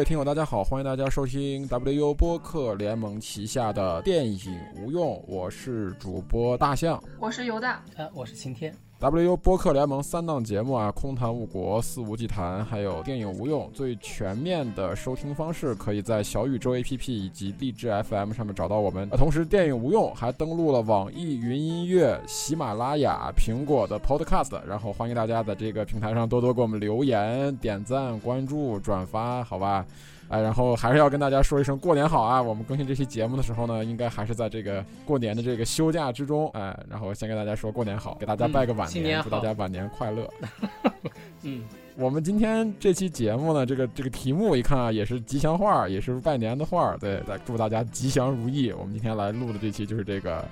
各位听友，大家好，欢迎大家收听 WU 播客联盟旗下的电影无用，我是主播大象，我是犹大，呃，我是晴天。WU 播客联盟三档节目啊，空谈误国、肆无忌谈，还有电影无用，最全面的收听方式可以在小宇宙 APP 以及荔枝 FM 上面找到我们。同时，电影无用还登录了网易云音乐、喜马拉雅、苹果的 Podcast，然后欢迎大家在这个平台上多多给我们留言、点赞、关注、转发，好吧？哎，然后还是要跟大家说一声过年好啊！我们更新这期节目的时候呢，应该还是在这个过年的这个休假之中，哎，然后先跟大家说过年好，给大家拜个晚年，祝大家晚年快乐。嗯，我们今天这期节目呢，这个这个题目一看啊，也是吉祥话，也是拜年的话，对，来祝大家吉祥如意。我们今天来录的这期就是这个。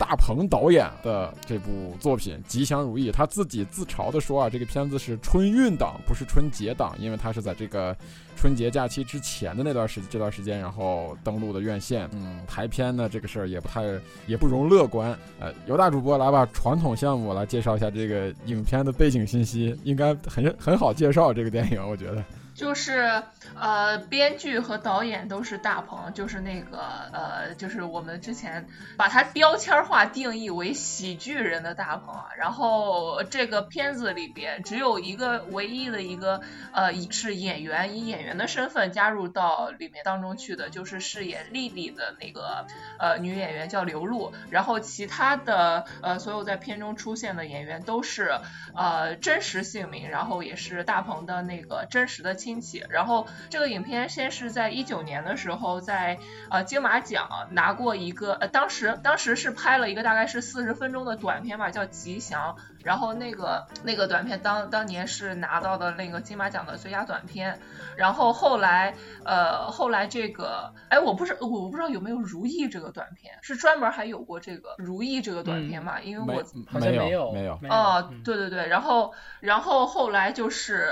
大鹏导演的这部作品《吉祥如意》，他自己自嘲的说啊，这个片子是春运档，不是春节档，因为他是在这个春节假期之前的那段时这段时间，然后登陆的院线。嗯，排片呢这个事儿也不太也不容乐观。呃，由大主播来吧，传统项目来介绍一下这个影片的背景信息，应该很很好介绍这个电影，我觉得。就是呃，编剧和导演都是大鹏，就是那个呃，就是我们之前把他标签化定义为喜剧人的大鹏啊。然后这个片子里边只有一个唯一的一个呃是演员以演员的身份加入到里面当中去的，就是饰演丽丽的那个呃女演员叫刘露。然后其他的呃所有在片中出现的演员都是呃真实姓名，然后也是大鹏的那个真实的亲。亲戚，然后这个影片先是在一九年的时候，在呃金马奖拿过一个，呃当时当时是拍了一个大概是四十分钟的短片吧，叫《吉祥》，然后那个那个短片当当年是拿到的那个金马奖的最佳短片，然后后来呃后来这个，哎我不是我不知道有没有《如意》这个短片，是专门还有过这个《如意》这个短片嘛？因为我好像没有没有哦对对对，然后然后后来就是。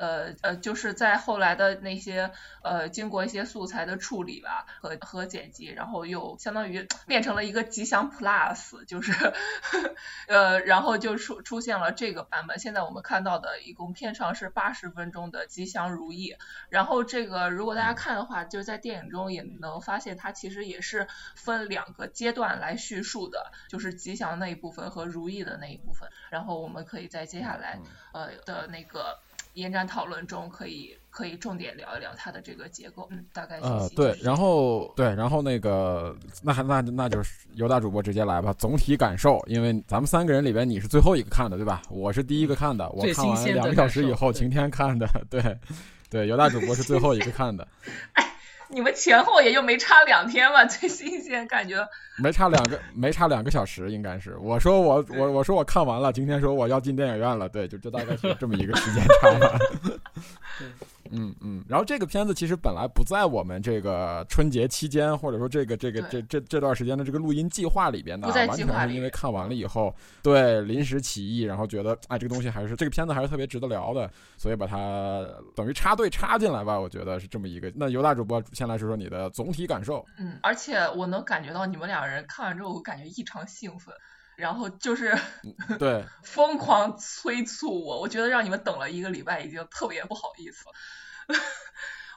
呃呃，就是在后来的那些呃，经过一些素材的处理吧和和剪辑，然后又相当于变成了一个吉祥 Plus，就是 呃，然后就出出现了这个版本。现在我们看到的一共片长是八十分钟的吉祥如意。然后这个如果大家看的话，就是在电影中也能发现，它其实也是分两个阶段来叙述的，就是吉祥那一部分和如意的那一部分。然后我们可以在接下来呃的那个。延展讨论中可以可以重点聊一聊它的这个结构，嗯，大概呃对，然后对，然后那个那还那那就是尤大主播直接来吧，总体感受，因为咱们三个人里边你是最后一个看的对吧？我是第一个看的，我看完两个小时以后，晴天看的，对 对，尤大主播是最后一个看的。你们前后也就没差两天吧？最新鲜感觉没差两个，没差两个小时，应该是。我说我我我说我看完了，今天说我要进电影院了，对，就就大概是这么一个时间差吧。嗯嗯，然后这个片子其实本来不在我们这个春节期间，或者说这个这个这这这段时间的这个录音计划里边的，完全是因为看完了以后，对临时起意，然后觉得哎这个东西还是这个片子还是特别值得聊的，所以把它等于插队插进来吧，我觉得是这么一个。那尤大主播先来说说你的总体感受。嗯，而且我能感觉到你们两人看完之后我感觉异常兴奋。然后就是对 疯狂催促我，我觉得让你们等了一个礼拜已经特别不好意思了。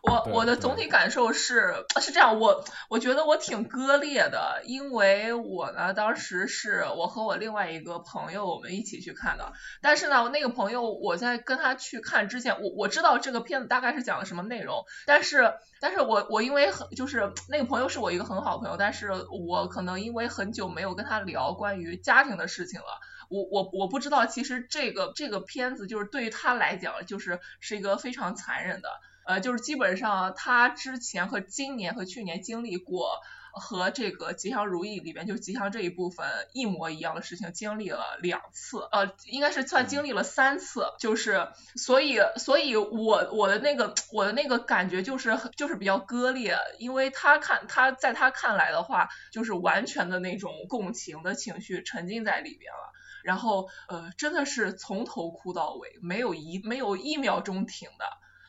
我我的总体感受是是这样，我我觉得我挺割裂的，因为我呢当时是我和我另外一个朋友我们一起去看的，但是呢那个朋友我在跟他去看之前，我我知道这个片子大概是讲的什么内容，但是但是我我因为很就是那个朋友是我一个很好朋友，但是我可能因为很久没有跟他聊关于家庭的事情了，我我我不知道其实这个这个片子就是对于他来讲就是是一个非常残忍的。呃，就是基本上他之前和今年和去年经历过和这个吉祥如意里边就吉祥这一部分一模一样的事情，经历了两次，呃，应该是算经历了三次，就是所以所以我我的那个我的那个感觉就是就是比较割裂，因为他看他在他看来的话，就是完全的那种共情的情绪沉浸在里边了，然后呃真的是从头哭到尾，没有一没有一秒钟停的。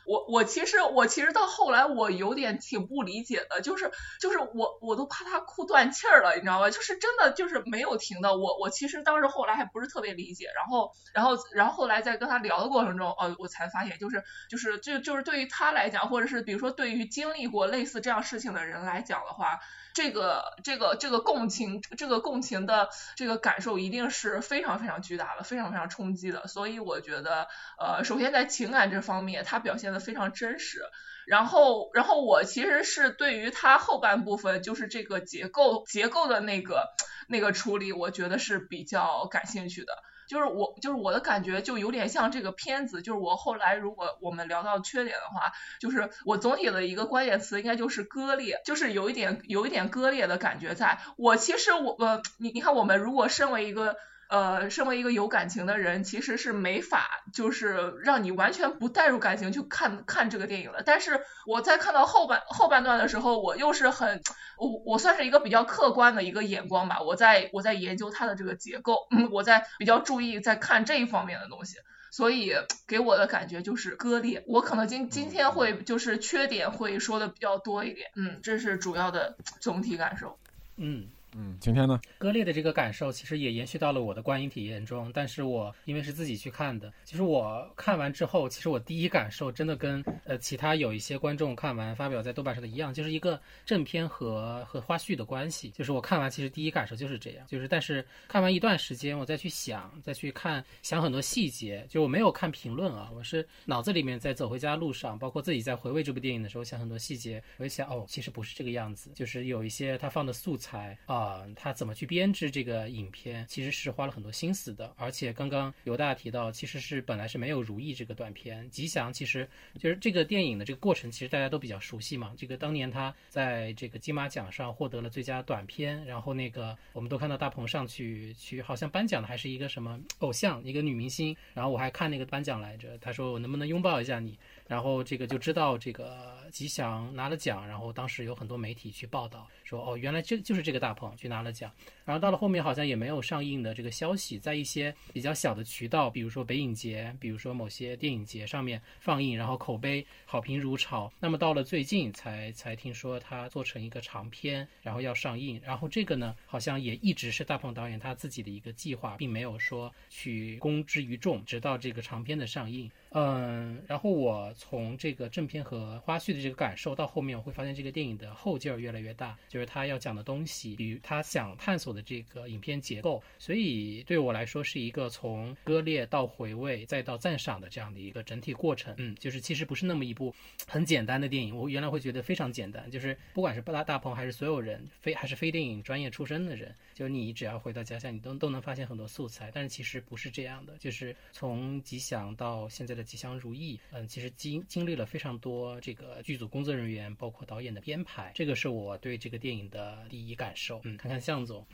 我我其实我其实到后来我有点挺不理解的，就是就是我我都怕他哭断气儿了，你知道吧？就是真的就是没有停的。我我其实当时后来还不是特别理解，然后然后然后后来在跟他聊的过程中，哦，我才发现就是就是就就是对于他来讲，或者是比如说对于经历过类似这样事情的人来讲的话。这个这个这个共情，这个共情的这个感受一定是非常非常巨大的，非常非常冲击的。所以我觉得，呃，首先在情感这方面，他表现的非常真实。然后，然后我其实是对于他后半部分，就是这个结构结构的那个那个处理，我觉得是比较感兴趣的。就是我，就是我的感觉，就有点像这个片子。就是我后来，如果我们聊到缺点的话，就是我总体的一个关键词应该就是割裂，就是有一点有一点割裂的感觉。在我其实我呃，你你看，我们如果身为一个。呃，身为一个有感情的人，其实是没法就是让你完全不带入感情去看看这个电影的。但是我在看到后半后半段的时候，我又是很我我算是一个比较客观的一个眼光吧。我在我在研究它的这个结构，嗯我在比较注意在看这一方面的东西，所以给我的感觉就是割裂。我可能今今天会就是缺点会说的比较多一点，嗯，这是主要的总体感受，嗯。嗯，今天呢，割裂的这个感受其实也延续到了我的观影体验中。但是我因为是自己去看的，其实我看完之后，其实我第一感受真的跟呃其他有一些观众看完发表在豆瓣上的一样，就是一个正片和和花絮的关系。就是我看完其实第一感受就是这样，就是但是看完一段时间，我再去想，再去看想很多细节，就我没有看评论啊，我是脑子里面在走回家路上，包括自己在回味这部电影的时候想很多细节，我就想哦，其实不是这个样子，就是有一些他放的素材啊。啊，他怎么去编织这个影片，其实是花了很多心思的。而且刚刚尤大提到，其实是本来是没有《如意》这个短片，吉祥其实就是这个电影的这个过程，其实大家都比较熟悉嘛。这个当年他在这个金马奖上获得了最佳短片，然后那个我们都看到大鹏上去去，好像颁奖的还是一个什么偶像，一个女明星。然后我还看那个颁奖来着，他说我能不能拥抱一下你？然后这个就知道这个吉祥拿了奖，然后当时有很多媒体去报道说，哦，原来这就是这个大鹏去拿了奖。然后到了后面好像也没有上映的这个消息，在一些比较小的渠道，比如说北影节，比如说某些电影节上面放映，然后口碑好评如潮。那么到了最近才才听说他做成一个长片，然后要上映。然后这个呢，好像也一直是大鹏导演他自己的一个计划，并没有说去公之于众，直到这个长片的上映。嗯，然后我从这个正片和花絮的这个感受到后面，我会发现这个电影的后劲儿越来越大，就是他要讲的东西，比如他想探索的这个影片结构，所以对我来说是一个从割裂到回味再到赞赏的这样的一个整体过程。嗯，就是其实不是那么一部很简单的电影，我原来会觉得非常简单，就是不管是大大鹏还是所有人非还是非电影专业出身的人，就你只要回到家乡，你都都能发现很多素材，但是其实不是这样的，就是从吉祥到现在的。吉祥如意，嗯，其实经经历了非常多这个剧组工作人员，包括导演的编排，这个是我对这个电影的第一感受。嗯，看看向总。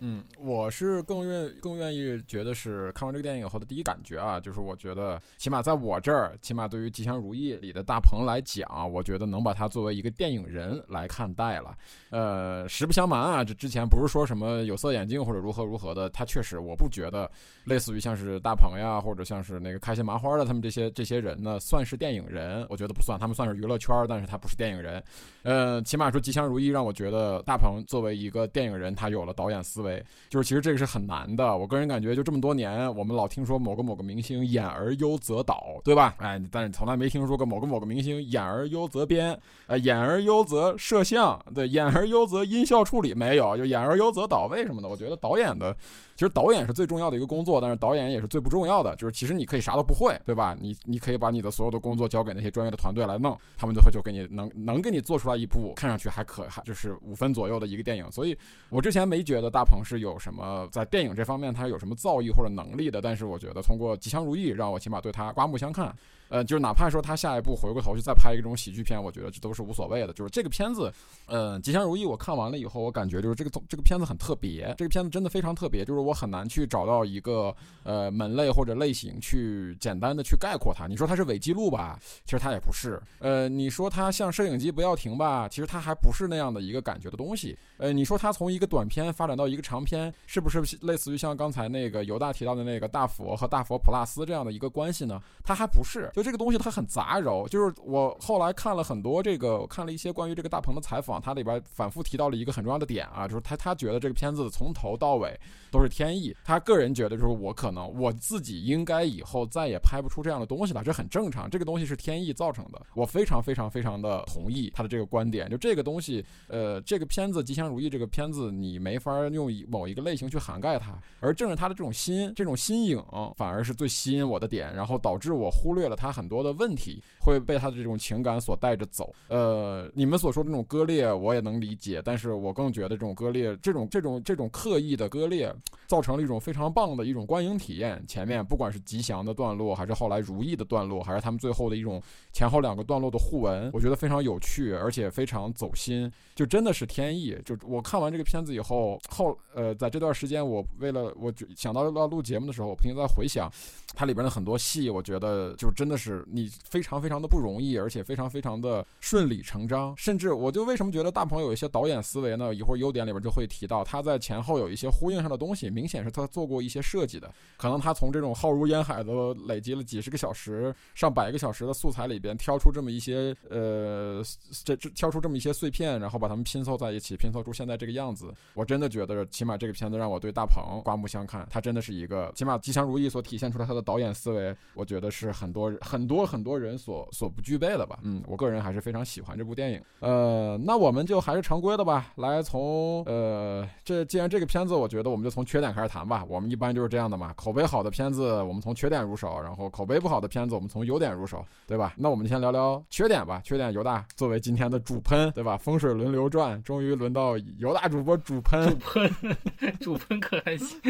嗯，我是更愿更愿意觉得是看完这个电影以后的第一感觉啊，就是我觉得起码在我这儿，起码对于《吉祥如意》里的大鹏来讲，我觉得能把他作为一个电影人来看待了。呃，实不相瞒啊，这之前不是说什么有色眼镜或者如何如何的，他确实我不觉得类似于像是大鹏呀，或者像是那个开心麻花的他们这些这些人呢，算是电影人，我觉得不算，他们算是娱乐圈，但是他不是电影人。呃，起码说《吉祥如意》让我觉得大鹏作为一个电影人，他有了导演思维。对就是其实这个是很难的，我个人感觉就这么多年，我们老听说某个某个明星演而优则导，对吧？哎，但是从来没听说过某个某个明星演而优则编，呃，演而优则摄像，对，演而优则音效处理，没有，就演而优则导。为什么呢？我觉得导演的。其实导演是最重要的一个工作，但是导演也是最不重要的。就是其实你可以啥都不会，对吧？你你可以把你的所有的工作交给那些专业的团队来弄，他们就会就给你能能给你做出来一部看上去还可还就是五分左右的一个电影。所以我之前没觉得大鹏是有什么在电影这方面他有什么造诣或者能力的，但是我觉得通过《吉祥如意》让我起码对他刮目相看。呃，就是哪怕说他下一步回过头去再拍一个这种喜剧片，我觉得这都是无所谓的。就是这个片子，呃，吉祥如意，我看完了以后，我感觉就是这个这个片子很特别，这个片子真的非常特别，就是我很难去找到一个呃门类或者类型去简单的去概括它。你说它是伪记录吧，其实它也不是。呃，你说它像摄影机不要停吧，其实它还不是那样的一个感觉的东西。呃，你说它从一个短片发展到一个长片，是不是类似于像刚才那个犹大提到的那个大佛和大佛普拉斯这样的一个关系呢？它还不是。就这个东西它很杂糅。就是我后来看了很多这个，看了一些关于这个大鹏的采访，他里边反复提到了一个很重要的点啊，就是他他觉得这个片子从头到尾都是天意。他个人觉得就是我可能我自己应该以后再也拍不出这样的东西了，这很正常。这个东西是天意造成的，我非常非常非常的同意他的这个观点。就这个东西，呃，这个片子《吉祥如意》这个片子，你没法用某一个类型去涵盖它，而正是他的这种新这种新颖，反而是最吸引我的点，然后导致我忽略了他他很多的问题，会被他的这种情感所带着走。呃，你们所说的这种割裂，我也能理解，但是我更觉得这种割裂，这种这种这种刻意的割裂，造成了一种非常棒的一种观影体验。前面不管是吉祥的段落，还是后来如意的段落，还是他们最后的一种前后两个段落的互文，我觉得非常有趣，而且非常走心，就真的是天意。就我看完这个片子以后，后呃，在这段时间，我为了我想到要录节目的时候，我不停在回想它里边的很多戏，我觉得就真的是你非常非常的不容易，而且非常非常的顺理成章。甚至我就为什么觉得大鹏有一些导演思维呢？一会儿优点里边就会提到他在前后有一些呼应上的东西，明显是他做过一些设计的。可能他从这种浩如烟海的累积了几十个小时、上百个小时的素材里边挑出这么一些呃，这这挑出这么一些碎片，然后把它们拼凑在一起，拼凑出现在这个样子。我真的觉得，起码这个片子让我对大鹏刮目相看。他真的是一个，起码吉祥如意所体现出来他的导演思维，我觉得是很多很多很多人所所不具备的吧。嗯，我个人还是非常喜欢这部电影。呃，那我们就还是常规的吧，来从呃，这既然这个片子，我觉得我们就从缺点开始谈吧。我们一般就是这样的嘛，口碑好的片子我们从缺点入手，然后口碑不好的片子我们从优点入手，对吧？那我们先聊聊缺点吧。缺点犹大作为今天的主喷，对吧？风水轮流转，终于轮到犹大主播主喷。主喷，主喷可还行。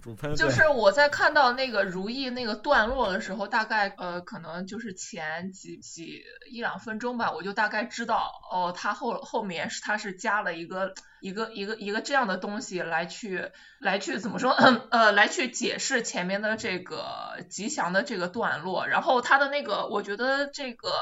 主 喷就是我在看到那个如意那个段落的时候，大大概呃可能就是前几几一两分钟吧，我就大概知道哦，他后后面是他是加了一个。一个一个一个这样的东西来去来去怎么说呃来去解释前面的这个吉祥的这个段落，然后他的那个我觉得这个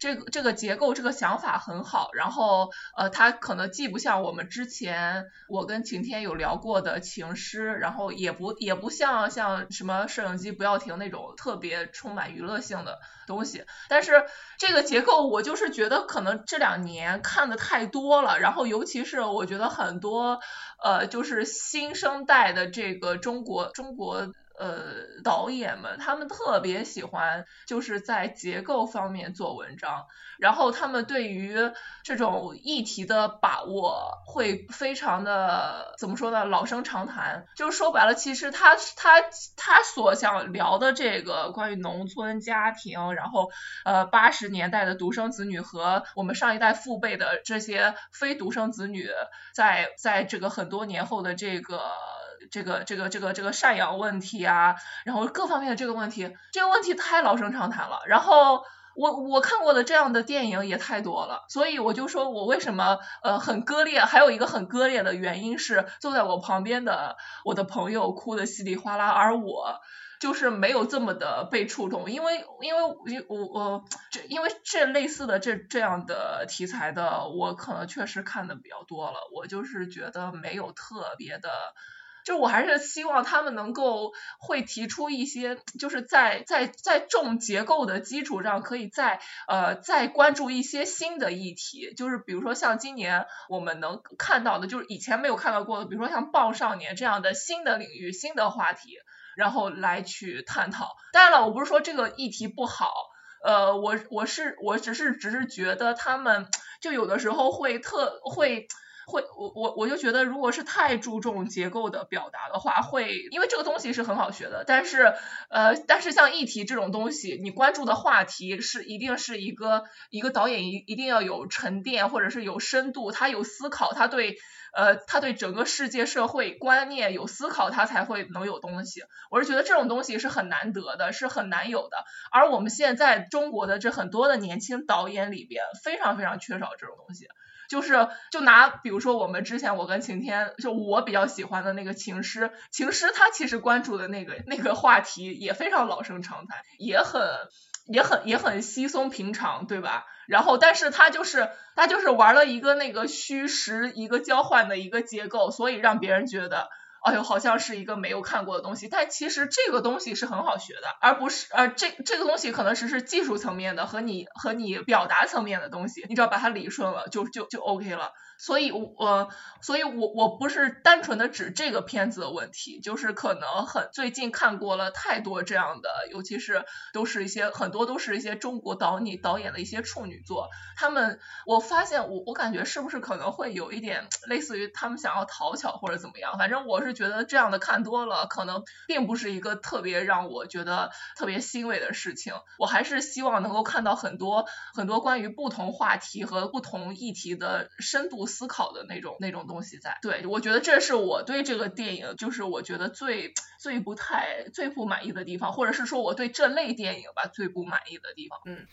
这个这个结构这个想法很好，然后呃他可能既不像我们之前我跟晴天有聊过的情诗，然后也不也不像像什么摄影机不要停那种特别充满娱乐性的东西，但是这个结构我就是觉得可能这两年看的太多了，然后尤其是我觉得。很多呃，就是新生代的这个中国中国。呃，导演们他们特别喜欢就是在结构方面做文章，然后他们对于这种议题的把握会非常的怎么说呢？老生常谈。就是说白了，其实他他他所想聊的这个关于农村家庭，然后呃八十年代的独生子女和我们上一代父辈的这些非独生子女，在在这个很多年后的这个。这个这个这个这个赡养问题啊，然后各方面的这个问题，这个问题太老生常谈了。然后我我看过的这样的电影也太多了，所以我就说我为什么呃很割裂，还有一个很割裂的原因是坐在我旁边的我的朋友哭的稀里哗啦，而我就是没有这么的被触动，因为因为我我这因为这类似的这这样的题材的，我可能确实看的比较多了，我就是觉得没有特别的。就我还是希望他们能够会提出一些，就是在在在重结构的基础上，可以再呃再关注一些新的议题，就是比如说像今年我们能看到的，就是以前没有看到过的，比如说像棒少年这样的新的领域、新的话题，然后来去探讨。当然了，我不是说这个议题不好，呃，我我是我只是只是觉得他们就有的时候会特会。会，我我我就觉得，如果是太注重结构的表达的话，会，因为这个东西是很好学的，但是，呃，但是像议题这种东西，你关注的话题是一定是一个一个导演一一定要有沉淀或者是有深度，他有思考，他对，呃，他对整个世界社会观念有思考，他才会能有东西。我是觉得这种东西是很难得的，是很难有的。而我们现在中国的这很多的年轻导演里边，非常非常缺少这种东西。就是就拿比如说我们之前我跟晴天就我比较喜欢的那个情诗，情诗他其实关注的那个那个话题也非常老生常谈，也很也很也很稀松平常，对吧？然后但是他就是他就是玩了一个那个虚实一个交换的一个结构，所以让别人觉得哎呦，好像是一个没有看过的东西。但其实这个东西是很好学的，而不是呃，这这个东西可能只是技术层面的和你和你表达层面的东西，你只要把它理顺了，就就就 OK 了。所以，我，所以我我不是单纯的指这个片子的问题，就是可能很最近看过了太多这样的，尤其是都是一些很多都是一些中国导你导演的一些处女作，他们我发现我我感觉是不是可能会有一点类似于他们想要讨巧或者怎么样，反正我是觉得这样的看多了，可能并不是一个特别让我觉得特别欣慰的事情。我还是希望能够看到很多很多关于不同话题和不同议题的深度。思考的那种那种东西在，对我觉得这是我对这个电影，就是我觉得最最不太最不满意的地方，或者是说我对这类电影吧最不满意的地方，嗯。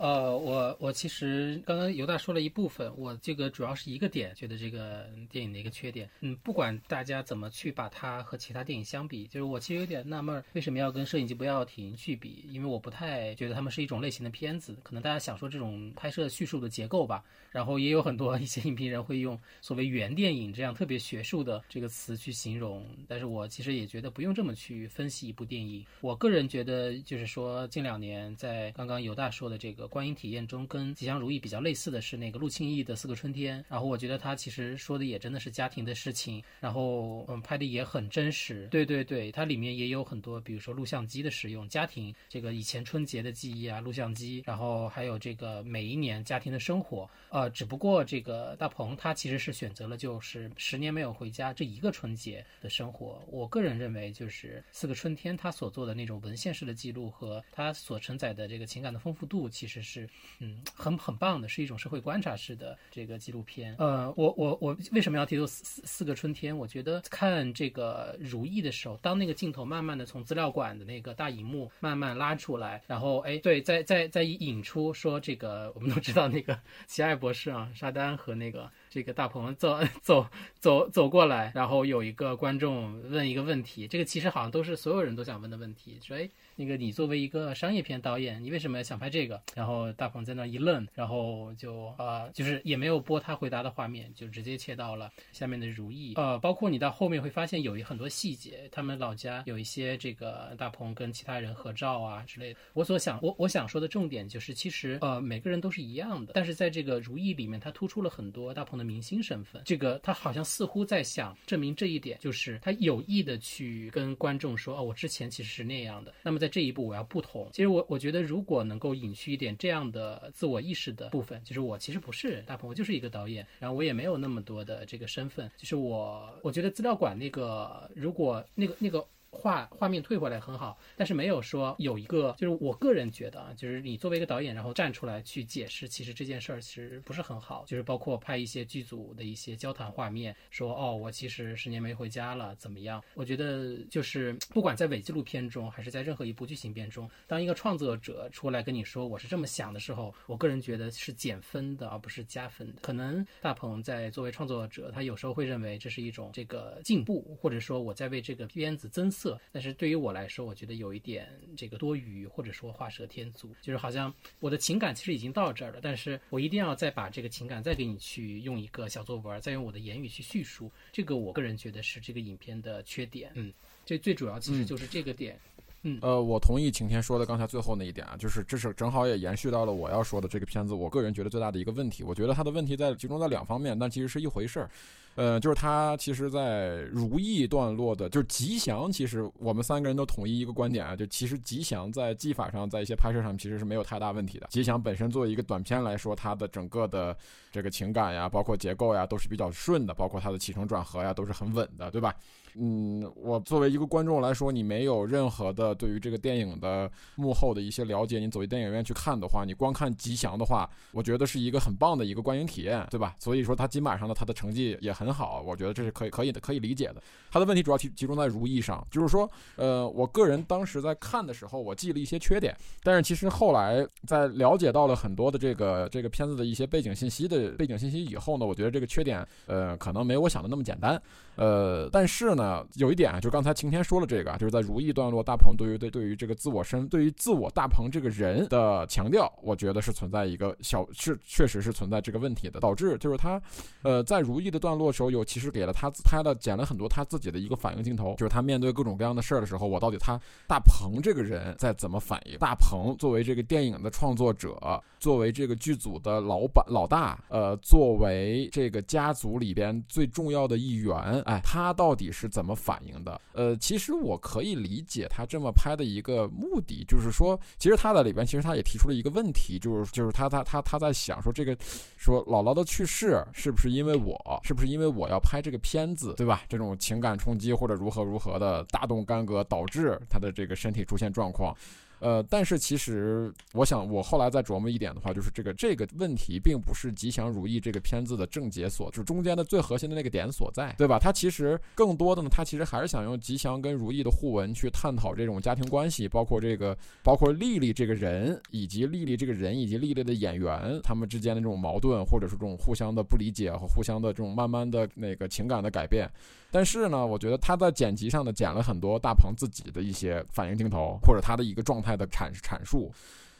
呃，我我其实刚刚犹大说了一部分，我这个主要是一个点，觉得这个电影的一个缺点。嗯，不管大家怎么去把它和其他电影相比，就是我其实有点纳闷，为什么要跟摄影机不要停去比？因为我不太觉得他们是一种类型的片子。可能大家想说这种拍摄叙述的结构吧，然后也有很多一些影评人会用所谓原电影这样特别学术的这个词去形容，但是我其实也觉得不用这么去分析一部电影。我个人觉得，就是说近两年在刚刚犹大说的这个。观影体验中跟《吉祥如意》比较类似的是那个陆庆义的《四个春天》，然后我觉得他其实说的也真的是家庭的事情，然后嗯拍的也很真实。对对对，它里面也有很多，比如说录像机的使用，家庭这个以前春节的记忆啊，录像机，然后还有这个每一年家庭的生活。呃，只不过这个大鹏他其实是选择了就是十年没有回家这一个春节的生活。我个人认为，就是《四个春天》他所做的那种文献式的记录和他所承载的这个情感的丰富度，其实是嗯很很棒的，是一种社会观察式的这个纪录片。呃，我我我为什么要提到四四四个春天？我觉得看这个《如意》的时候，当那个镜头慢慢的从资料馆的那个大荧幕慢慢拉出来，然后哎对，再再再引出说这个我们都知道那个 奇爱。博士啊，沙丹和那个这个大鹏走走走走过来，然后有一个观众问一个问题，这个其实好像都是所有人都想问的问题，说哎。那个你作为一个商业片导演，你为什么想拍这个？然后大鹏在那一愣，然后就呃，就是也没有播他回答的画面，就直接切到了下面的如意。呃，包括你到后面会发现有一很多细节，他们老家有一些这个大鹏跟其他人合照啊之类的。我所想我我想说的重点就是，其实呃每个人都是一样的，但是在这个如意里面，他突出了很多大鹏的明星身份。这个他好像似乎在想证明这一点，就是他有意的去跟观众说，哦，我之前其实是那样的。那么在这一步我要不同，其实我我觉得如果能够隐去一点这样的自我意识的部分，就是我其实不是大鹏，我就是一个导演，然后我也没有那么多的这个身份，就是我我觉得资料馆那个如果那个那个。画画面退回来很好，但是没有说有一个，就是我个人觉得啊，就是你作为一个导演，然后站出来去解释，其实这件事儿其实不是很好。就是包括拍一些剧组的一些交谈画面，说哦，我其实十年没回家了，怎么样？我觉得就是不管在伪纪录片中，还是在任何一部剧情片中，当一个创作者出来跟你说我是这么想的时候，我个人觉得是减分的，而不是加分的。可能大鹏在作为创作者，他有时候会认为这是一种这个进步，或者说我在为这个片子增。色，但是对于我来说，我觉得有一点这个多余，或者说画蛇添足，就是好像我的情感其实已经到这儿了，但是我一定要再把这个情感再给你去用一个小作文，再用我的言语去叙述，这个我个人觉得是这个影片的缺点。嗯，这最主要其实就是这个点。嗯，呃，我同意晴天说的刚才最后那一点啊，就是这是正好也延续到了我要说的这个片子，我个人觉得最大的一个问题，我觉得它的问题在集中在两方面，但其实是一回事儿。呃，就是他其实，在如意段落的，就是吉祥。其实我们三个人都统一一个观点啊，就其实吉祥在技法上，在一些拍摄上其实是没有太大问题的。吉祥本身作为一个短片来说，它的整个的这个情感呀，包括结构呀，都是比较顺的，包括它的起承转合呀，都是很稳的，对吧？嗯，我作为一个观众来说，你没有任何的对于这个电影的幕后的一些了解，你走进电影院去看的话，你光看吉祥的话，我觉得是一个很棒的一个观影体验，对吧？所以说他金马上的他的成绩也很好，我觉得这是可以可以的可以理解的。他的问题主要集集中在如意上，就是说，呃，我个人当时在看的时候，我记了一些缺点，但是其实后来在了解到了很多的这个这个片子的一些背景信息的背景信息以后呢，我觉得这个缺点，呃，可能没我想的那么简单。呃，但是呢，那有一点啊，就刚才晴天说了这个，就是在如意段落，大鹏对于对对于这个自我身，对于自我大鹏这个人的强调，我觉得是存在一个小是确实是存在这个问题的，导致就是他，呃，在如意的段落时候有其实给了他拍了剪了很多他自己的一个反应镜头，就是他面对各种各样的事儿的时候，我到底他大鹏这个人在怎么反应？大鹏作为这个电影的创作者，作为这个剧组的老板老大，呃，作为这个家族里边最重要的一员，哎，他到底是怎么反应的？呃，其实我可以理解他这么拍的一个目的，就是说，其实他在里边，其实他也提出了一个问题，就是就是他他他他在想说这个说姥姥的去世是不是因为我，是不是因为我要拍这个片子，对吧？这种情感冲击或者如何如何的大动干戈导致他的这个身体出现状况。呃，但是其实我想，我后来再琢磨一点的话，就是这个这个问题并不是《吉祥如意》这个片子的症结所，就是中间的最核心的那个点所在，对吧？它其实更多的呢，它其实还是想用吉祥跟如意的互文去探讨这种家庭关系，包括这个，包括丽丽这个人，以及丽丽这个人以及丽丽的演员他们之间的这种矛盾，或者是这种互相的不理解和互相的这种慢慢的那个情感的改变。但是呢，我觉得他在剪辑上呢剪了很多大鹏自己的一些反应镜头，或者他的一个状态的阐阐述。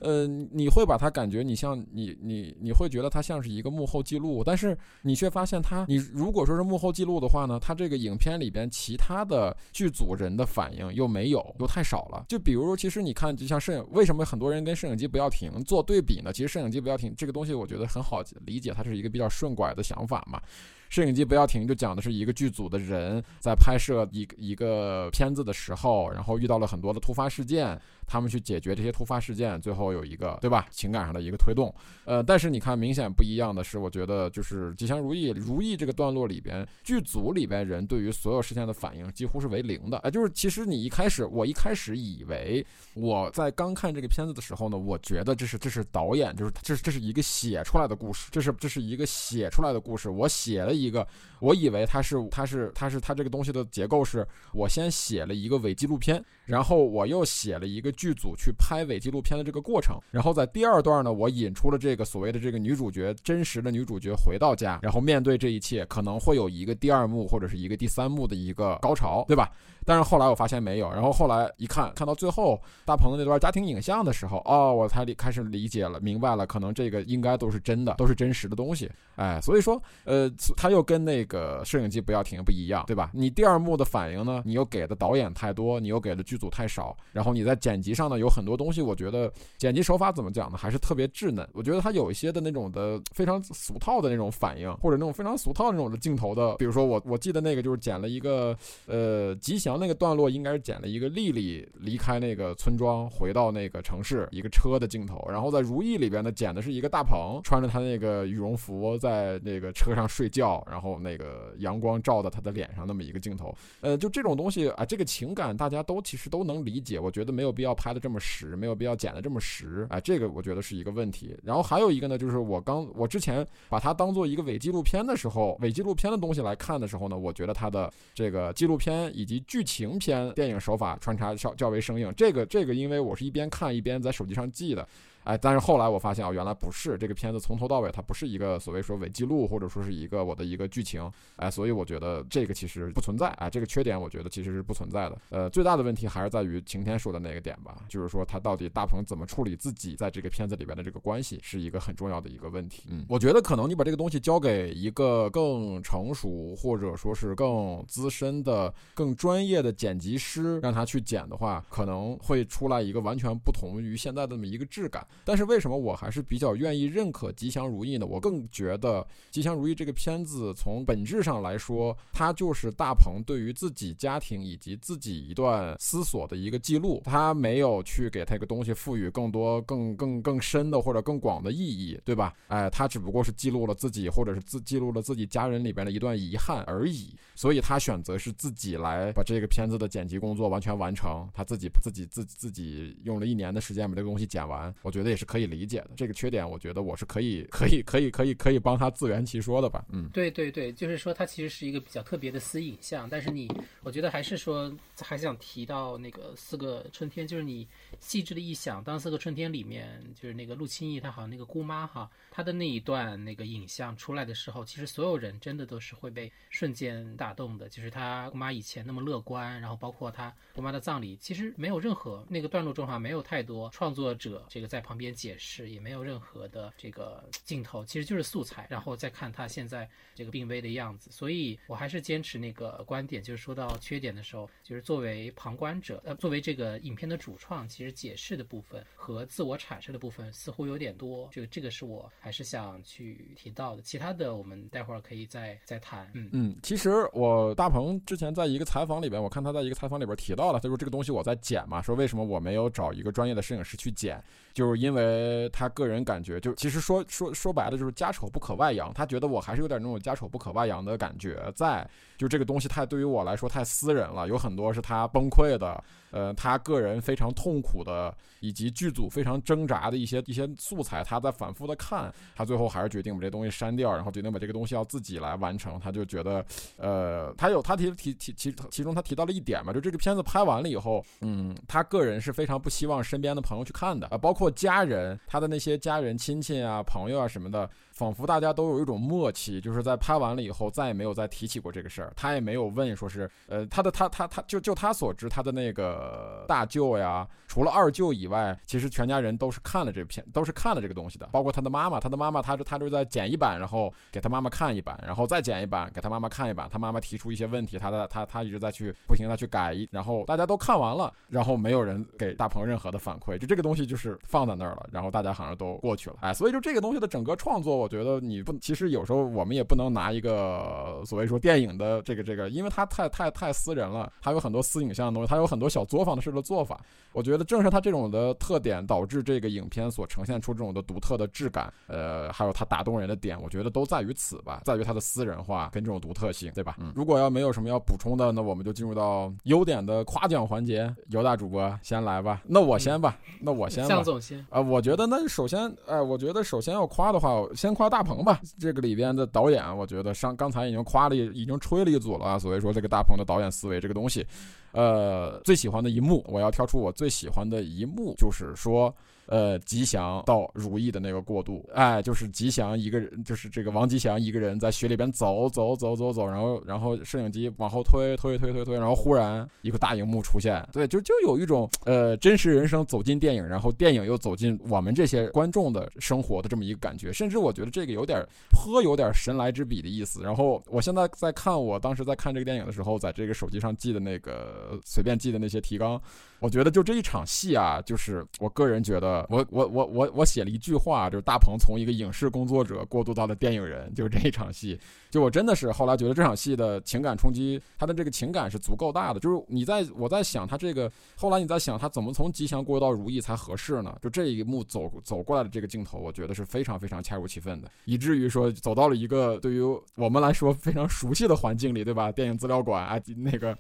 呃，你会把它感觉你像你你你会觉得它像是一个幕后记录，但是你却发现它，你如果说是幕后记录的话呢，它这个影片里边其他的剧组人的反应又没有，又太少了。就比如，其实你看，就像摄影，为什么很多人跟摄影机不要停做对比呢？其实摄影机不要停这个东西，我觉得很好理解，它是一个比较顺拐的想法嘛。摄影机不要停，就讲的是一个剧组的人在拍摄一一个片子的时候，然后遇到了很多的突发事件。他们去解决这些突发事件，最后有一个对吧？情感上的一个推动，呃，但是你看，明显不一样的是，我觉得就是《吉祥如意》如意这个段落里边，剧组里边人对于所有事件的反应几乎是为零的。哎，就是其实你一开始，我一开始以为我在刚看这个片子的时候呢，我觉得这是这是导演，就是这是这是一个写出来的故事，这是这是一个写出来的故事。我写了一个，我以为它是它是它是它这个东西的结构是，我先写了一个伪纪录片，然后我又写了一个。剧组去拍伪纪录片的这个过程，然后在第二段呢，我引出了这个所谓的这个女主角真实的女主角回到家，然后面对这一切，可能会有一个第二幕或者是一个第三幕的一个高潮，对吧？但是后来我发现没有，然后后来一看，看到最后大鹏的那段家庭影像的时候，哦，我才理开始理解了，明白了，可能这个应该都是真的，都是真实的东西，哎，所以说，呃，他又跟那个摄影机不要停不一样，对吧？你第二幕的反应呢，你又给的导演太多，你又给的剧组太少，然后你在剪辑上呢有很多东西，我觉得剪辑手法怎么讲呢，还是特别稚嫩。我觉得他有一些的那种的非常俗套的那种反应，或者那种非常俗套那种的镜头的，比如说我我记得那个就是剪了一个呃吉祥。那个段落应该是剪了一个丽丽离开那个村庄回到那个城市一个车的镜头，然后在《如意》里边呢剪的是一个大鹏穿着他那个羽绒服在那个车上睡觉，然后那个阳光照到他的脸上那么一个镜头。呃，就这种东西啊，这个情感大家都其实都能理解，我觉得没有必要拍的这么实，没有必要剪的这么实。啊，这个我觉得是一个问题。然后还有一个呢，就是我刚我之前把它当做一个伪纪录片的时候，伪纪录片的东西来看的时候呢，我觉得它的这个纪录片以及剧。情片电影手法穿插较较为生硬，这个这个，因为我是一边看一边在手机上记的。哎，但是后来我发现啊，原来不是这个片子从头到尾它不是一个所谓说伪记录，或者说是一个我的一个剧情，哎，所以我觉得这个其实不存在，哎，这个缺点我觉得其实是不存在的。呃，最大的问题还是在于晴天说的那个点吧，就是说他到底大鹏怎么处理自己在这个片子里边的这个关系，是一个很重要的一个问题。嗯，我觉得可能你把这个东西交给一个更成熟或者说是更资深的、更专业的剪辑师，让他去剪的话，可能会出来一个完全不同于现在的这么一个质感。但是为什么我还是比较愿意认可《吉祥如意》呢？我更觉得《吉祥如意》这个片子从本质上来说，它就是大鹏对于自己家庭以及自己一段思索的一个记录。他没有去给他一个东西赋予更多、更更更深的或者更广的意义，对吧？哎，他只不过是记录了自己，或者是自记录了自己家人里边的一段遗憾而已。所以他选择是自己来把这个片子的剪辑工作完全完成，他自己自己自己自己用了一年的时间把这个东西剪完。我觉觉得。也是可以理解的，这个缺点我觉得我是可以可以可以可以可以帮他自圆其说的吧。嗯，对对对，就是说他其实是一个比较特别的私影像，但是你我觉得还是说还想提到那个四个春天，就是你细致的一想，当四个春天里面就是那个陆清逸他好像那个姑妈哈，他的那一段那个影像出来的时候，其实所有人真的都是会被瞬间打动的，就是他姑妈以前那么乐观，然后包括他姑妈的葬礼，其实没有任何那个段落中哈没有太多创作者这个在。旁边解释，也没有任何的这个镜头，其实就是素材，然后再看他现在这个病危的样子。所以我还是坚持那个观点，就是说到缺点的时候，就是作为旁观者，呃，作为这个影片的主创，其实解释的部分和自我阐释的部分似乎有点多。这个这个是我还是想去提到的。其他的我们待会儿可以再再谈。嗯嗯，其实我大鹏之前在一个采访里边，我看他在一个采访里边提到了，他说这个东西我在剪嘛，说为什么我没有找一个专业的摄影师去剪。就是因为他个人感觉，就其实说说说白了，就是家丑不可外扬。他觉得我还是有点那种家丑不可外扬的感觉在，就这个东西太对于我来说太私人了，有很多是他崩溃的，呃，他个人非常痛苦的，以及剧组非常挣扎的一些一些素材，他在反复的看，他最后还是决定把这东西删掉，然后决定把这个东西要自己来完成。他就觉得，呃，他有他提提提其其中他提到了一点嘛，就这个片子拍完了以后，嗯，他个人是非常不希望身边的朋友去看的，啊，包括。家人，他的那些家人、亲戚啊、朋友啊什么的。仿佛大家都有一种默契，就是在拍完了以后再也没有再提起过这个事儿。他也没有问说是，呃，他的他他他就就他所知，他的那个大舅呀，除了二舅以外，其实全家人都是看了这片，都是看了这个东西的。包括他的妈妈，他的妈妈，他是他就在剪一版，然后给他妈妈看一版，然后再剪一版给他妈妈看一版。他妈妈提出一些问题，他的他他一直在去不停的去改，然后大家都看完了，然后没有人给大鹏任何的反馈，就这个东西就是放在那儿了，然后大家好像都过去了。哎，所以就这个东西的整个创作，我觉得你不。其实有时候我们也不能拿一个所谓说电影的这个这个，因为它太太太私人了，它有很多私影像的东西，它有很多小作坊式的做法。我觉得正是它这种的特点，导致这个影片所呈现出这种的独特的质感，呃，还有它打动人的点，我觉得都在于此吧，在于它的私人化跟这种独特性，对吧？嗯。如果要没有什么要补充的，那我们就进入到优点的夸奖环节。尤大主播先来吧，那我先吧，那我先。向总先。啊，我觉得那首先，哎，我觉得首先要夸的话，先夸大鹏吧。这个里边的导演，我觉得上刚才已经夸了，已经吹了一组了。所以说，这个大鹏的导演思维这个东西，呃，最喜欢的一幕，我要挑出我最喜欢的一幕，就是说。呃，吉祥到如意的那个过渡，哎，就是吉祥一个人，就是这个王吉祥一个人在雪里边走走走走走，然后然后摄影机往后推推推推推，然后忽然一个大荧幕出现，对，就就有一种呃真实人生走进电影，然后电影又走进我们这些观众的生活的这么一个感觉，甚至我觉得这个有点颇有点神来之笔的意思。然后我现在在看我当时在看这个电影的时候，在这个手机上记的那个随便记的那些提纲，我觉得就这一场戏啊，就是我个人觉得。我我我我我写了一句话，就是大鹏从一个影视工作者过渡到了电影人，就是这一场戏。就我真的是后来觉得这场戏的情感冲击，他的这个情感是足够大的。就是你在我在想他这个，后来你在想他怎么从吉祥过渡到如意才合适呢？就这一幕走走过来的这个镜头，我觉得是非常非常恰如其分的，以至于说走到了一个对于我们来说非常熟悉的环境里，对吧？电影资料馆啊，那个，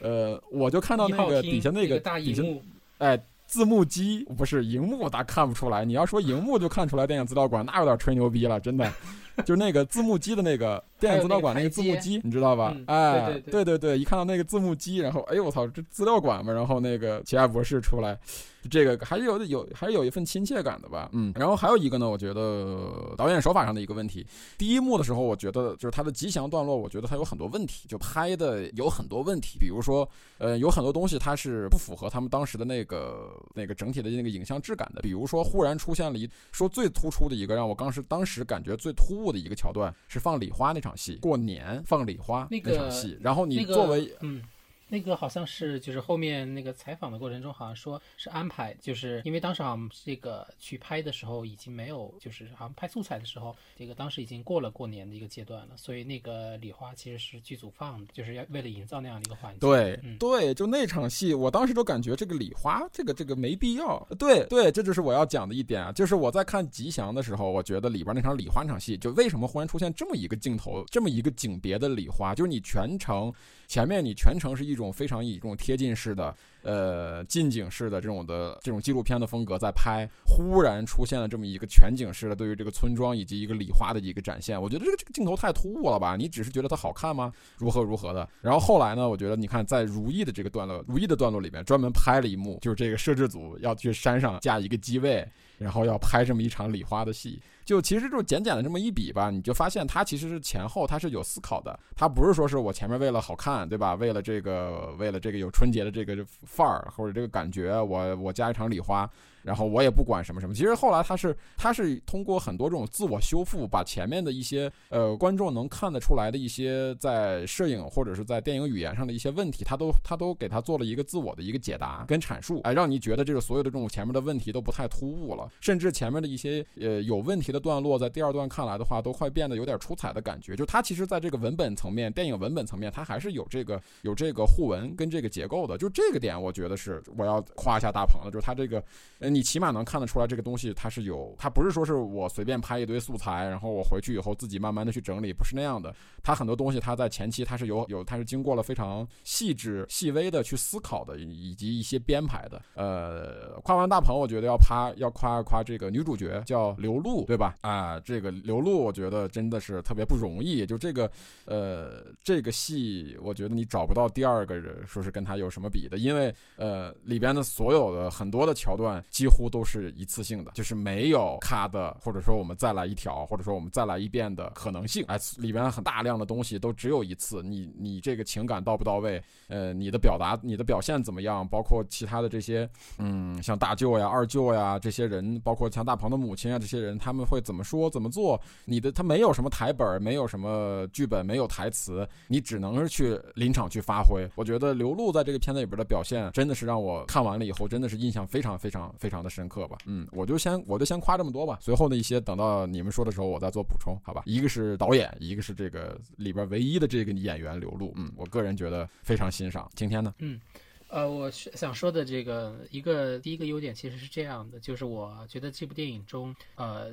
呃，我就看到那个底下那个底下，哎。字幕机不是荧幕，大家看不出来。你要说荧幕就看出来电影资料馆，那有点吹牛逼了，真的。就是那个字幕机的那个 电影资料馆那个字幕机，你知道吧？哎，对对对，一看到那个字幕机，然后哎呦我操，这资料馆嘛，然后那个奇亚博士出来。这个还是有有还是有一份亲切感的吧，嗯，然后还有一个呢，我觉得导演手法上的一个问题，第一幕的时候，我觉得就是他的吉祥段落，我觉得他有很多问题，就拍的有很多问题，比如说，呃，有很多东西它是不符合他们当时的那个那个整体的那个影像质感的，比如说忽然出现了一说最突出的一个让我当时当时感觉最突兀的一个桥段是放礼花那场戏，过年放礼花那场戏，然后你作为嗯。那个好像是，就是后面那个采访的过程中，好像说是安排，就是因为当时好像这个去拍的时候已经没有，就是好像拍素材的时候，这个当时已经过了过年的一个阶段了，所以那个礼花其实是剧组放的，就是要为了营造那样的一个环境。对，对，就那场戏，我当时都感觉这个礼花，这个这个没必要。对，对，这就是我要讲的一点啊，就是我在看吉祥的时候，我觉得里边那场礼花那场戏，就为什么忽然出现这么一个镜头，这么一个景别的礼花，就是你全程。前面你全程是一种种非常以这种贴近式的，呃，近景式的这种的这种纪录片的风格在拍，忽然出现了这么一个全景式的对于这个村庄以及一个礼花的一个展现，我觉得这个这个镜头太突兀了吧？你只是觉得它好看吗？如何如何的？然后后来呢？我觉得你看在如意的这个段落，如意的段落里面专门拍了一幕，就是这个摄制组要去山上架一个机位，然后要拍这么一场礼花的戏。就其实就简简的这么一比吧，你就发现他其实是前后他是有思考的，他不是说是我前面为了好看，对吧？为了这个为了这个有春节的这个范儿或者这个感觉，我我加一场礼花。然后我也不管什么什么。其实后来他是他是通过很多这种自我修复，把前面的一些呃观众能看得出来的一些在摄影或者是在电影语言上的一些问题，他都他都给他做了一个自我的一个解答跟阐述，哎，让你觉得这个所有的这种前面的问题都不太突兀了，甚至前面的一些呃有问题的段落，在第二段看来的话，都快变得有点出彩的感觉。就他其实在这个文本层面，电影文本层面，他还是有这个有这个互文跟这个结构的。就这个点，我觉得是我要夸一下大鹏的，就是他这个，呃，你起码能看得出来这个东西它是有，它不是说是我随便拍一堆素材，然后我回去以后自己慢慢的去整理，不是那样的。它很多东西它在前期它是有有，它是经过了非常细致细微的去思考的，以及一些编排的。呃，夸完大鹏，我觉得要夸要夸一夸这个女主角叫刘露，对吧？啊，这个刘露我觉得真的是特别不容易。就这个，呃，这个戏我觉得你找不到第二个人说是跟他有什么比的，因为呃里边的所有的很多的桥段几乎都是一次性的，就是没有卡的，或者说我们再来一条，或者说我们再来一遍的可能性。哎，里边很大量的东西都只有一次，你你这个情感到不到位？呃，你的表达、你的表现怎么样？包括其他的这些。嗯，像大舅呀、二舅呀这些人，包括像大鹏的母亲啊这些人，他们会怎么说、怎么做？你的他没有什么台本，没有什么剧本，没有台词，你只能是去临场去发挥。我觉得刘露在这个片子里边的表现，真的是让我看完了以后，真的是印象非常非常非常的深刻吧。嗯，我就先我就先夸这么多吧，随后的一些等到你们说的时候，我再做补充，好吧？一个是导演，一个是这个里边唯一的这个演员刘露，嗯，我个人觉得非常欣赏。今天呢，嗯。呃，我想说的这个一个第一个优点其实是这样的，就是我觉得这部电影中，呃。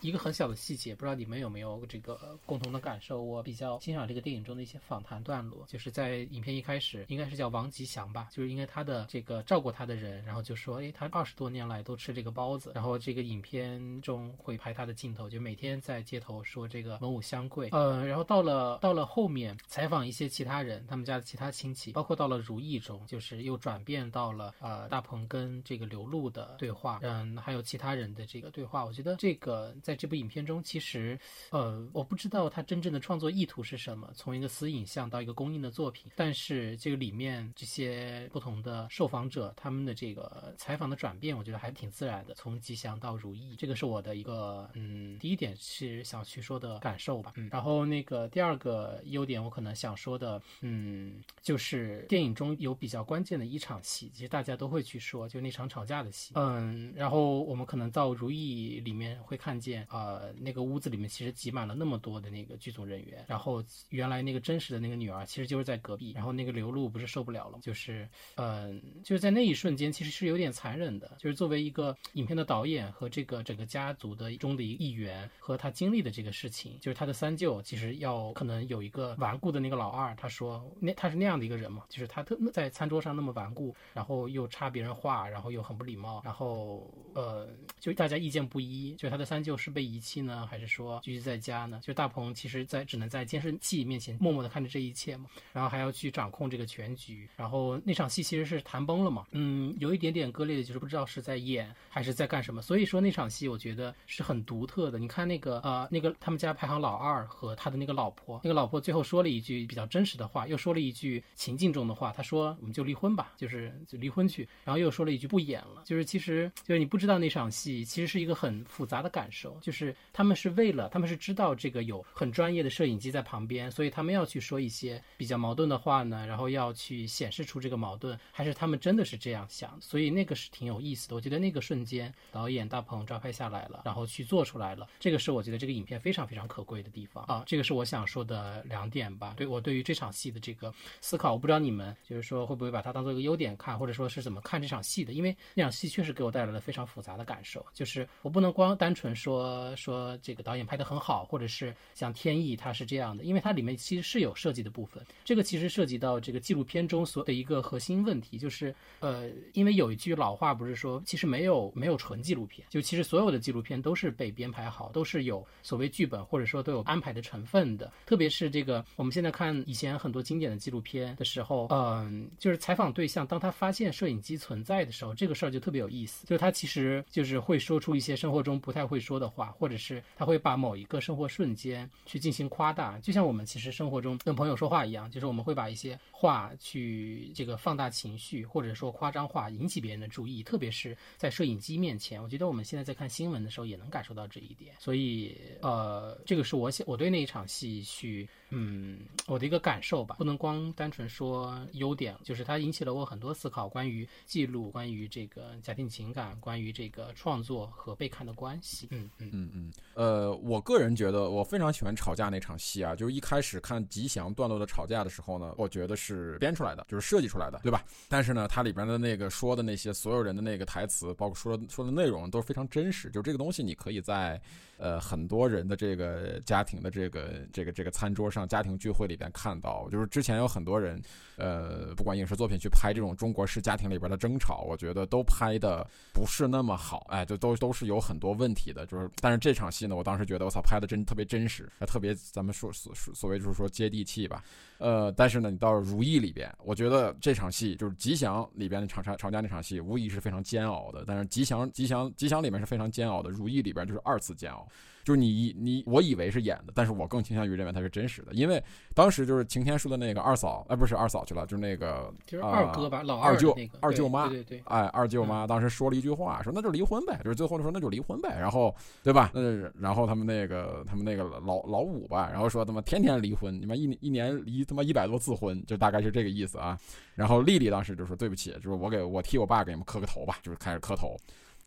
一个很小的细节，不知道你们有没有这个共同的感受？我比较欣赏这个电影中的一些访谈段落，就是在影片一开始，应该是叫王吉祥吧，就是应该他的这个照顾他的人，然后就说，哎，他二十多年来都吃这个包子，然后这个影片中会拍他的镜头，就每天在街头说这个文武相贵，呃，然后到了到了后面采访一些其他人，他们家的其他亲戚，包括到了如意中，就是又转变到了呃大鹏跟这个刘露的对话，嗯，还有其他人的这个对话，我觉得这个。在这部影片中，其实，呃，我不知道他真正的创作意图是什么，从一个私影像到一个公映的作品。但是这个里面这些不同的受访者他们的这个采访的转变，我觉得还挺自然的。从吉祥到如意，这个是我的一个，嗯，第一点是想去说的感受吧。嗯，然后那个第二个优点，我可能想说的，嗯，就是电影中有比较关键的一场戏，其实大家都会去说，就那场吵架的戏。嗯，然后我们可能到如意里面会看见。呃，那个屋子里面其实挤满了那么多的那个剧组人员，然后原来那个真实的那个女儿其实就是在隔壁，然后那个刘露不是受不了了，就是，嗯，就是在那一瞬间其实是有点残忍的，就是作为一个影片的导演和这个整个家族的中的一一员和他经历的这个事情，就是他的三舅其实要可能有一个顽固的那个老二，他说那他是那样的一个人嘛，就是他特在餐桌上那么顽固，然后又插别人话，然后又很不礼貌，然后呃，就大家意见不一，就是他的三舅是。是被遗弃呢，还是说继续在家呢？就大鹏其实，在只能在监视器面前默默的看着这一切嘛，然后还要去掌控这个全局，然后那场戏其实是谈崩了嘛，嗯，有一点点割裂的，就是不知道是在演还是在干什么。所以说那场戏我觉得是很独特的。你看那个呃，那个他们家排行老二和他的那个老婆，那个老婆最后说了一句比较真实的话，又说了一句情境中的话，他说我们就离婚吧，就是就离婚去，然后又说了一句不演了，就是其实就是你不知道那场戏其实是一个很复杂的感受。就是他们是为了，他们是知道这个有很专业的摄影机在旁边，所以他们要去说一些比较矛盾的话呢，然后要去显示出这个矛盾，还是他们真的是这样想？所以那个是挺有意思的。我觉得那个瞬间，导演大鹏抓拍下来了，然后去做出来了，这个是我觉得这个影片非常非常可贵的地方啊。这个是我想说的两点吧。对我对于这场戏的这个思考，我不知道你们就是说会不会把它当做一个优点看，或者说是怎么看这场戏的？因为那场戏确实给我带来了非常复杂的感受，就是我不能光单纯说。呃说这个导演拍的很好，或者是像天意他是这样的，因为它里面其实是有设计的部分。这个其实涉及到这个纪录片中所的一个核心问题，就是呃，因为有一句老话不是说，其实没有没有纯纪录片，就其实所有的纪录片都是被编排好，都是有所谓剧本或者说都有安排的成分的。特别是这个我们现在看以前很多经典的纪录片的时候，嗯，就是采访对象当他发现摄影机存在的时候，这个事儿就特别有意思，就是他其实就是会说出一些生活中不太会说的话，或者是他会把某一个生活瞬间去进行夸大，就像我们其实生活中跟朋友说话一样，就是我们会把一些话去这个放大情绪，或者说夸张化，引起别人的注意，特别是在摄影机面前。我觉得我们现在在看新闻的时候也能感受到这一点，所以呃，这个是我想我对那一场戏去。嗯，我的一个感受吧，不能光单纯说优点，就是它引起了我很多思考，关于记录，关于这个家庭情感，关于这个创作和被看的关系。嗯嗯嗯嗯。呃，我个人觉得我非常喜欢吵架那场戏啊，就是一开始看吉祥段落的吵架的时候呢，我觉得是编出来的，就是设计出来的，对吧？但是呢，它里边的那个说的那些所有人的那个台词，包括说说的内容都是非常真实，就这个东西你可以在。呃，很多人的这个家庭的这个这个这个餐桌上，上家庭聚会里边看到，就是之前有很多人，呃，不管影视作品去拍这种中国式家庭里边的争吵，我觉得都拍的不是那么好，哎，就都都是有很多问题的。就是，但是这场戏呢，我当时觉得我操，拍的真特别真实，特别咱们说所所谓就是说接地气吧。呃，但是呢，你到《如意》里边，我觉得这场戏就是吉祥里边的吵吵吵架那场戏，无疑是非常煎熬的。但是吉祥吉祥吉祥里面是非常煎熬的，《如意》里边就是二次煎熬。就是你你我以为是演的，但是我更倾向于认为它是真实的，因为当时就是擎天树的那个二嫂，哎，不是二嫂去了，就是那个就是二哥吧，老二舅二舅妈，对对对，哎，二舅妈当时说了一句话，说那就离婚呗，就是最后说那就离婚呗，然后对吧？那然后他们那个他们那个老老五吧，然后说他妈天天离婚，你妈一一年离他妈一百多次婚，就大概是这个意思啊。然后丽丽当时就说对不起，就是我给我替我爸给你们磕个头吧，就是开始磕头。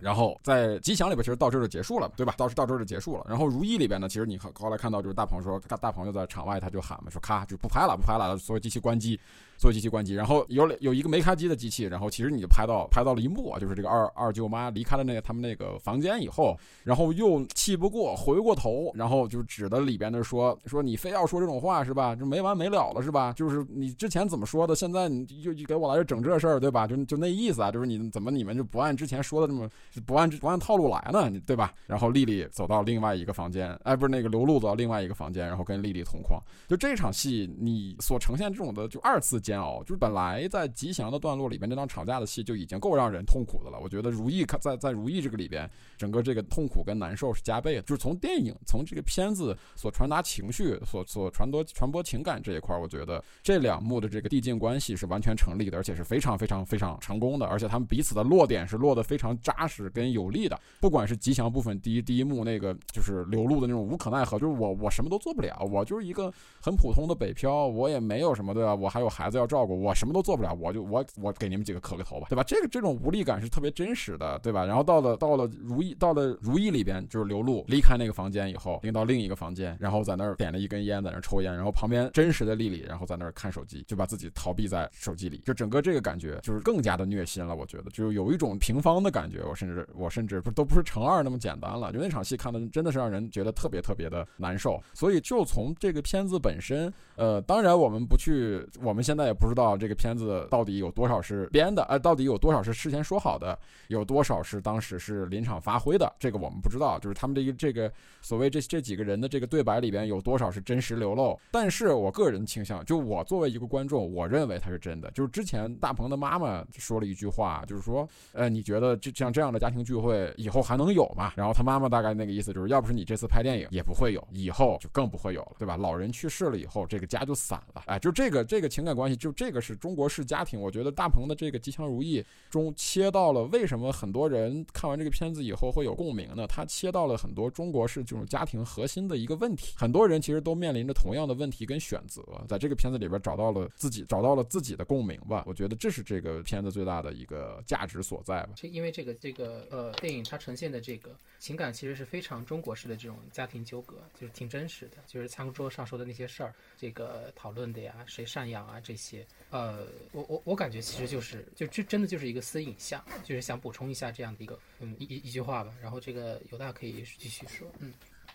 然后在吉祥里边，其实到这就结束了，对吧？到到这就结束了。然后如意里边呢，其实你后来看到就是大鹏说，大大鹏就在场外他就喊嘛，说咔就不拍了，不拍了，所有机器关机。所有机器关机，然后有有一个没开机的机器，然后其实你就拍到拍到了一幕啊，就是这个二二舅妈离开了那个他们那个房间以后，然后又气不过，回过头，然后就指着里边的说说你非要说这种话是吧？就没完没了了是吧？就是你之前怎么说的，现在你又给我来这整这事儿对吧？就就那意思啊，就是你怎么你们就不按之前说的这么不按不按套路来呢？对吧？然后丽丽走到另外一个房间，哎，不是那个刘露走到另外一个房间，然后跟丽丽同框，就这场戏你所呈现这种的就二次煎熬，就是本来。在吉祥的段落里边，这场吵架的戏就已经够让人痛苦的了。我觉得如意在在如意这个里边，整个这个痛苦跟难受是加倍的。就是从电影从这个片子所传达情绪、所所传播传播情感这一块，我觉得这两幕的这个递进关系是完全成立的，而且是非常非常非常成功的。而且他们彼此的落点是落得非常扎实跟有力的。不管是吉祥部分第一第一幕那个就是流露的那种无可奈何，就是我我什么都做不了，我就是一个很普通的北漂，我也没有什么对吧？我还有孩子子要照顾，我什么都。做不了，我就我我给你们几个磕个头吧，对吧？这个这种无力感是特别真实的，对吧？然后到了到了如意到了如意里边，就是刘露离开那个房间以后，拎到另一个房间，然后在那儿点了一根烟，在那儿抽烟，然后旁边真实的丽丽，然后在那儿看手机，就把自己逃避在手机里，就整个这个感觉就是更加的虐心了。我觉得就有一种平方的感觉，我甚至我甚至不都不是乘二那么简单了。就那场戏看的真的是让人觉得特别特别的难受。所以就从这个片子本身，呃，当然我们不去，我们现在也不知道这个片子到底有。多少是编的？呃，到底有多少是事先说好的？有多少是当时是临场发挥的？这个我们不知道。就是他们这个这个所谓这这几个人的这个对白里边有多少是真实流露？但是我个人倾向，就我作为一个观众，我认为它是真的。就是之前大鹏的妈妈说了一句话，就是说，呃，你觉得这像这样的家庭聚会以后还能有吗？然后他妈妈大概那个意思就是，要不是你这次拍电影，也不会有，以后就更不会有了，对吧？老人去世了以后，这个家就散了。哎，就这个这个情感关系，就这个是中国式家庭，我觉得。大鹏的这个吉祥如意中切到了为什么很多人看完这个片子以后会有共鸣呢？他切到了很多中国式这种家庭核心的一个问题，很多人其实都面临着同样的问题跟选择，在这个片子里边找到了自己找到了自己的共鸣吧。我觉得这是这个片子最大的一个价值所在吧。这因为这个这个呃电影它呈现的这个情感其实是非常中国式的这种家庭纠葛，就是挺真实的，就是餐桌上说的那些事儿，这个讨论的呀，谁赡养啊这些。些呃，我我我感觉其实就是，就这真的就是一个私影像，就是想补充一下这样的一个，嗯，一一一句话吧。然后这个犹大可以继续说，嗯，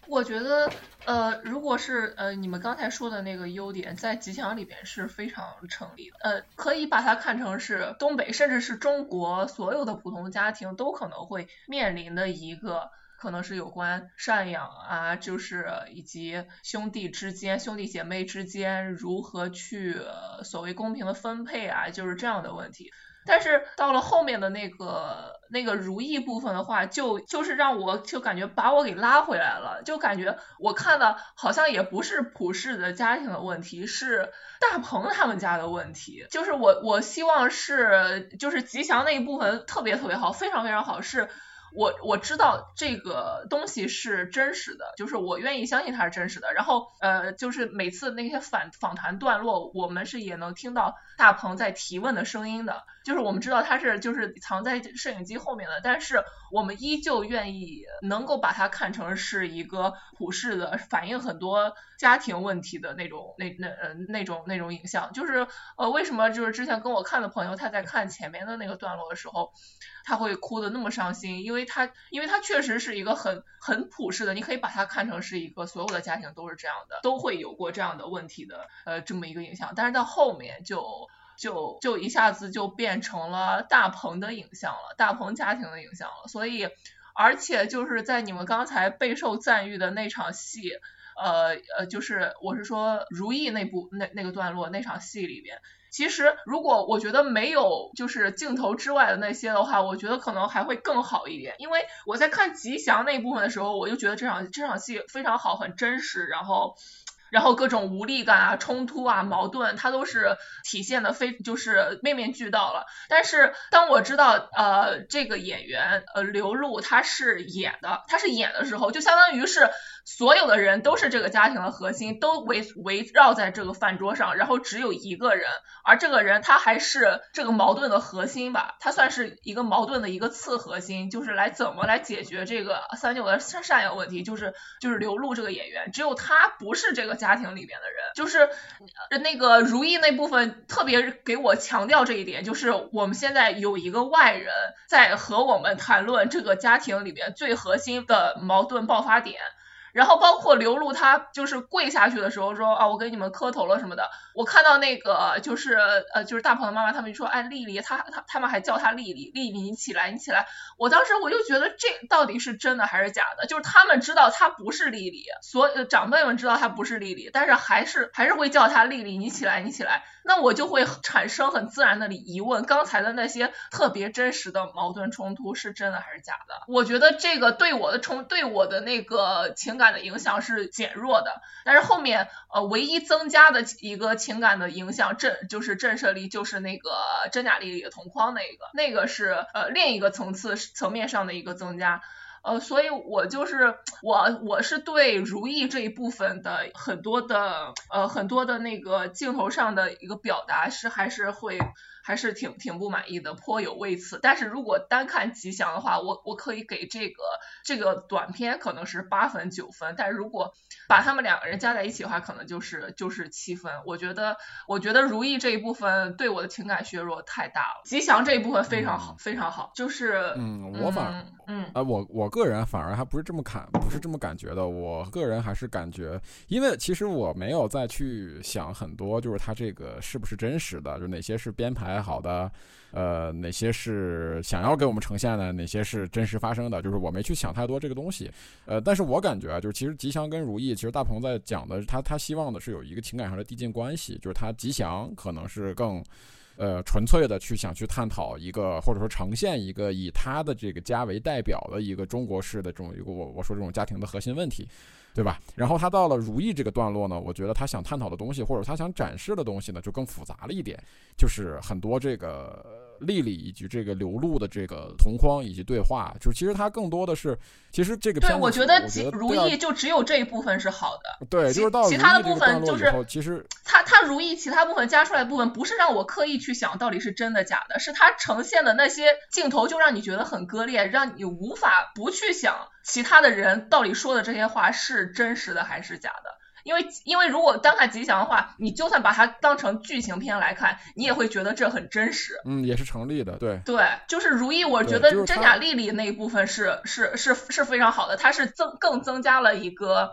我觉得，呃，如果是呃你们刚才说的那个优点，在吉祥里边是非常成立的，呃，可以把它看成是东北，甚至是中国所有的普通家庭都可能会面临的一个。可能是有关赡养啊，就是以及兄弟之间、兄弟姐妹之间如何去所谓公平的分配啊，就是这样的问题。但是到了后面的那个那个如意部分的话，就就是让我就感觉把我给拉回来了，就感觉我看的好像也不是普世的家庭的问题，是大鹏他们家的问题。就是我我希望是就是吉祥那一部分特别特别好，非常非常好，是。我我知道这个东西是真实的，就是我愿意相信它是真实的。然后呃，就是每次那些访访谈段落，我们是也能听到大鹏在提问的声音的。就是我们知道他是就是藏在摄影机后面的，但是我们依旧愿意能够把它看成是一个普世的，反映很多家庭问题的那种那那呃那种那种影像。就是呃为什么就是之前跟我看的朋友他在看前面的那个段落的时候。他会哭的那么伤心，因为他，因为他确实是一个很很普世的，你可以把它看成是一个所有的家庭都是这样的，都会有过这样的问题的，呃，这么一个影像。但是到后面就就就一下子就变成了大鹏的影像了，大鹏家庭的影像了。所以，而且就是在你们刚才备受赞誉的那场戏，呃呃，就是我是说如意那部那那个段落那场戏里边。其实，如果我觉得没有就是镜头之外的那些的话，我觉得可能还会更好一点。因为我在看吉祥那一部分的时候，我就觉得这场这场戏非常好，很真实，然后然后各种无力感啊、冲突啊、矛盾，它都是体现的非就是面面俱到了。但是当我知道呃这个演员呃刘露他是演的，他是演的时候，就相当于是。所有的人都是这个家庭的核心，都围围绕在这个饭桌上，然后只有一个人，而这个人他还是这个矛盾的核心吧，他算是一个矛盾的一个次核心，就是来怎么来解决这个三九的赡赡养问题，就是就是刘露这个演员，只有他不是这个家庭里边的人，就是那个如意那部分特别给我强调这一点，就是我们现在有一个外人在和我们谈论这个家庭里边最核心的矛盾爆发点。然后包括刘露，她就是跪下去的时候说啊，我给你们磕头了什么的。我看到那个就是呃，就是大鹏的妈妈，他们就说，哎，丽丽，她她他们还叫她丽丽，丽丽你起来，你起来。我当时我就觉得这到底是真的还是假的？就是他们知道她不是丽丽，所长辈们知道她不是丽丽，但是还是还是会叫她丽丽，你起来，你起来。那我就会产生很自然的疑问，刚才的那些特别真实的矛盾冲突是真的还是假的？我觉得这个对我的冲对我的那个情感的影响是减弱的，但是后面呃唯一增加的一个情感的影响震就是震慑力，就是那个真假丽丽同框那个，那个是呃另一个层次层面上的一个增加。呃，所以我就是我，我是对如意这一部分的很多的呃很多的那个镜头上的一个表达是还是会。还是挺挺不满意的，颇有微词。但是如果单看吉祥的话，我我可以给这个这个短片可能是八分九分。但是如果把他们两个人加在一起的话，可能就是就是七分。我觉得我觉得如意这一部分对我的情感削弱太大了。吉祥这一部分非常好，非常好。就是嗯，我反嗯嗯啊，我我个人反而还不是这么看，不是这么感觉的。我个人还是感觉，因为其实我没有再去想很多，就是他这个是不是真实的，就哪些是编排。好的，呃，哪些是想要给我们呈现的，哪些是真实发生的，就是我没去想太多这个东西，呃，但是我感觉啊，就是其实吉祥跟如意，其实大鹏在讲的，他他希望的是有一个情感上的递进关系，就是他吉祥可能是更，呃，纯粹的去想去探讨一个，或者说呈现一个以他的这个家为代表的一个中国式的这种一个我我说这种家庭的核心问题。对吧？然后他到了如意这个段落呢，我觉得他想探讨的东西，或者他想展示的东西呢，就更复杂了一点，就是很多这个。丽丽以及这个刘露的这个同框以及对话，就是其实它更多的是，其实这个对，我觉得如意就只有这一部分是好的，对，就是到其他的部分就是其实它它如意其他部分加出来的部分，不是让我刻意去想到底是真的假的，是它呈现的那些镜头就让你觉得很割裂，让你无法不去想其他的人到底说的这些话是真实的还是假的。因为因为如果单看吉祥的话，你就算把它当成剧情片来看，你也会觉得这很真实。嗯，也是成立的，对。对，就是如意，我觉得真假丽丽那一部分是是是是非常好的，它是增更增加了一个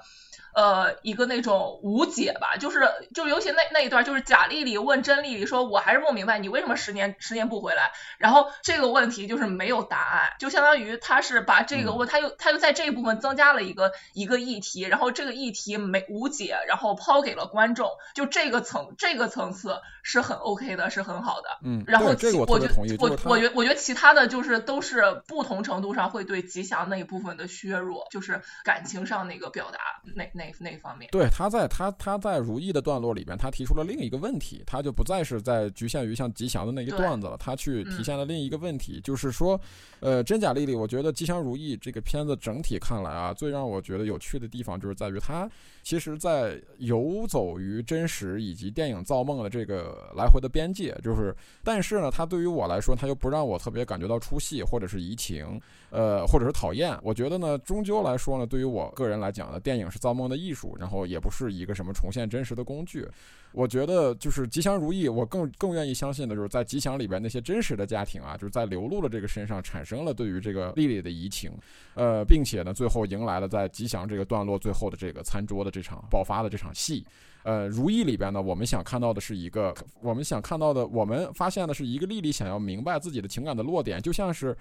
呃一个那种无解吧，就是就尤其那那一段，就是贾丽丽问甄丽丽说，我还是不明白你为什么十年十年不回来，然后这个问题就是没有答案，就相当于他是把这个问他又他又在这一部分增加了一个一个议题，然后这个议题没无解，然后抛给了观众，就这个层这个层次是很 OK 的，是很好的。嗯，然后这个我我觉得特别同意，我我觉我觉得其他的就是都是不同程度上会对吉祥那一部分的削弱，就是感情上那个表达那那那方面。对，他在他他在如意的段落里边，他提出了另一个问题，他就不再是在局限于像吉祥的那一对段子了，他去体嗯现了另一个问题，就是说，呃，真假丽丽，我觉得吉祥如意这个片子整体看来啊，最让我觉得有趣的地方就是在于它其实在游走于真实以及电影造梦的这个来回的边界，就是，但是呢，它对于我来说，它又不让我特别感觉到出戏或者是移情，呃，或者是讨厌。我觉得呢，终究来说呢，对于我个人来讲呢，电影是造梦艺术，然后也不是一个什么重现真实的工具。我觉得就是吉祥如意，我更更愿意相信的就是在吉祥里边那些真实的家庭啊，就是在流露的这个身上产生了对于这个丽丽的移情，呃，并且呢，最后迎来了在吉祥这个段落最后的这个餐桌的这场爆发的这场戏。呃，如意里边呢，我们想看到的是一个，我们想看到的，我们发现的是一个丽丽想要明白自己的情感的落点，就像是。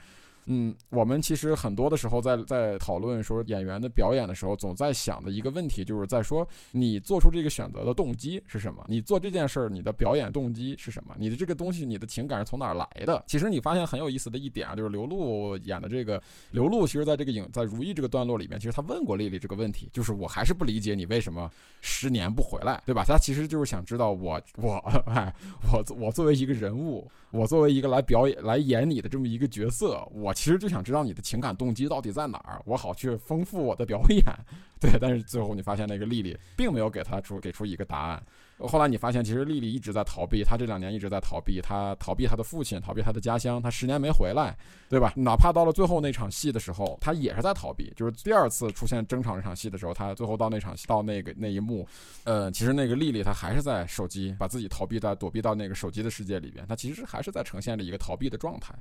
嗯，我们其实很多的时候在在讨论说演员的表演的时候，总在想的一个问题，就是在说你做出这个选择的动机是什么？你做这件事儿，你的表演动机是什么？你的这个东西，你的情感是从哪儿来的？其实你发现很有意思的一点啊，就是刘露演的这个刘露，其实在这个影在如意这个段落里面，其实他问过丽丽这个问题，就是我还是不理解你为什么十年不回来，对吧？他其实就是想知道我我哎我我作为一个人物，我作为一个来表演来演你的这么一个角色，我其实就想知道你的情感动机到底在哪儿，我好去丰富我的表演。对，但是最后你发现那个丽丽并没有给他出给出一个答案。后来你发现，其实丽丽一直在逃避，她这两年一直在逃避，她逃避她的父亲，逃避她的家乡，她十年没回来，对吧？哪怕到了最后那场戏的时候，她也是在逃避。就是第二次出现争吵那场戏的时候，她最后到那场戏到那个那一幕，呃，其实那个丽丽她还是在手机，把自己逃避在躲避到那个手机的世界里边，她其实还是在呈现着一个逃避的状态。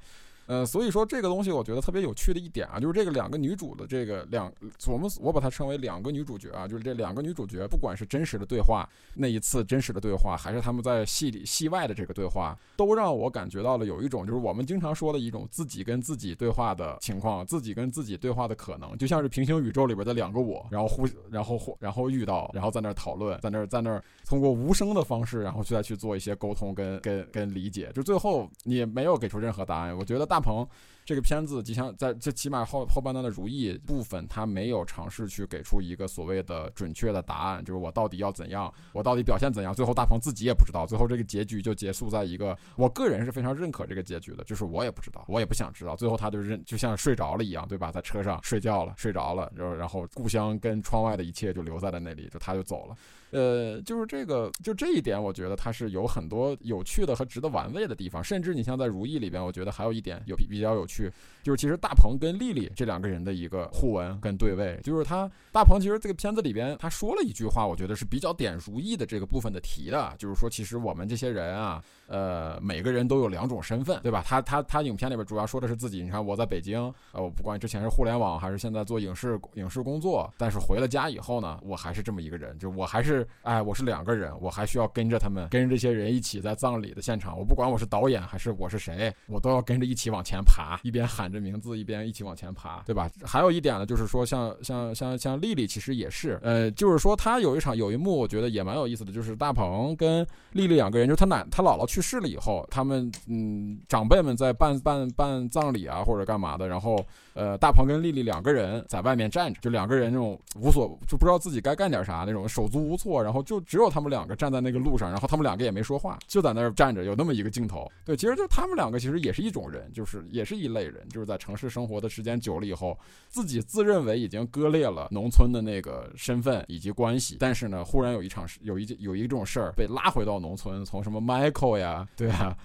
呃，所以说这个东西我觉得特别有趣的一点啊，就是这个两个女主的这个两，我们我把它称为两个女主角啊，就是这两个女主角，不管是真实的对话那一次真实的对话，还是他们在戏里戏外的这个对话，都让我感觉到了有一种就是我们经常说的一种自己跟自己对话的情况，自己跟自己对话的可能，就像是平行宇宙里边的两个我，然后互然后互然后遇到，然后在那儿讨论，在那儿在那儿通过无声的方式，然后去再去做一些沟通跟跟跟理解，就最后你没有给出任何答案，我觉得大鹏。这个片子，吉祥在最起码后后半段的如意部分，他没有尝试去给出一个所谓的准确的答案，就是我到底要怎样，我到底表现怎样。最后大鹏自己也不知道，最后这个结局就结束在一个，我个人是非常认可这个结局的，就是我也不知道，我也不想知道。最后他就认，就像睡着了一样，对吧？在车上睡觉了，睡着了，然后然后故乡跟窗外的一切就留在了那里，就他就走了。呃，就是这个，就这一点，我觉得它是有很多有趣的和值得玩味的地方。甚至你像在《如意》里边，我觉得还有一点有比比较有趣，就是其实大鹏跟丽丽这两个人的一个互文跟对位，就是他大鹏其实这个片子里边他说了一句话，我觉得是比较点《如意》的这个部分的题的，就是说其实我们这些人啊。呃，每个人都有两种身份，对吧？他他他影片里边主要说的是自己。你看我在北京，呃，我不管之前是互联网还是现在做影视影视工作，但是回了家以后呢，我还是这么一个人，就我还是哎，我是两个人，我还需要跟着他们，跟着这些人一起在葬礼的现场。我不管我是导演还是我是谁，我都要跟着一起往前爬，一边喊着名字，一边一起往前爬，对吧？还有一点呢，就是说像像像像丽丽其实也是，呃，就是说她有一场有一幕，我觉得也蛮有意思的，就是大鹏跟丽丽两个人，就是他奶他姥姥去世了以后，他们嗯长辈们在办办办葬礼啊或者干嘛的，然后呃大鹏跟丽丽两个人在外面站着，就两个人那种无所就不知道自己该干点啥那种手足无措，然后就只有他们两个站在那个路上，然后他们两个也没说话，就在那儿站着，有那么一个镜头。对，其实就他们两个其实也是一种人，就是也是一类人，就是在城市生活的时间久了以后，自己自认为已经割裂了农村的那个身份以及关系，但是呢，忽然有一场有一有一种事儿被拉回到农村，从什么 Michael 呀，对啊，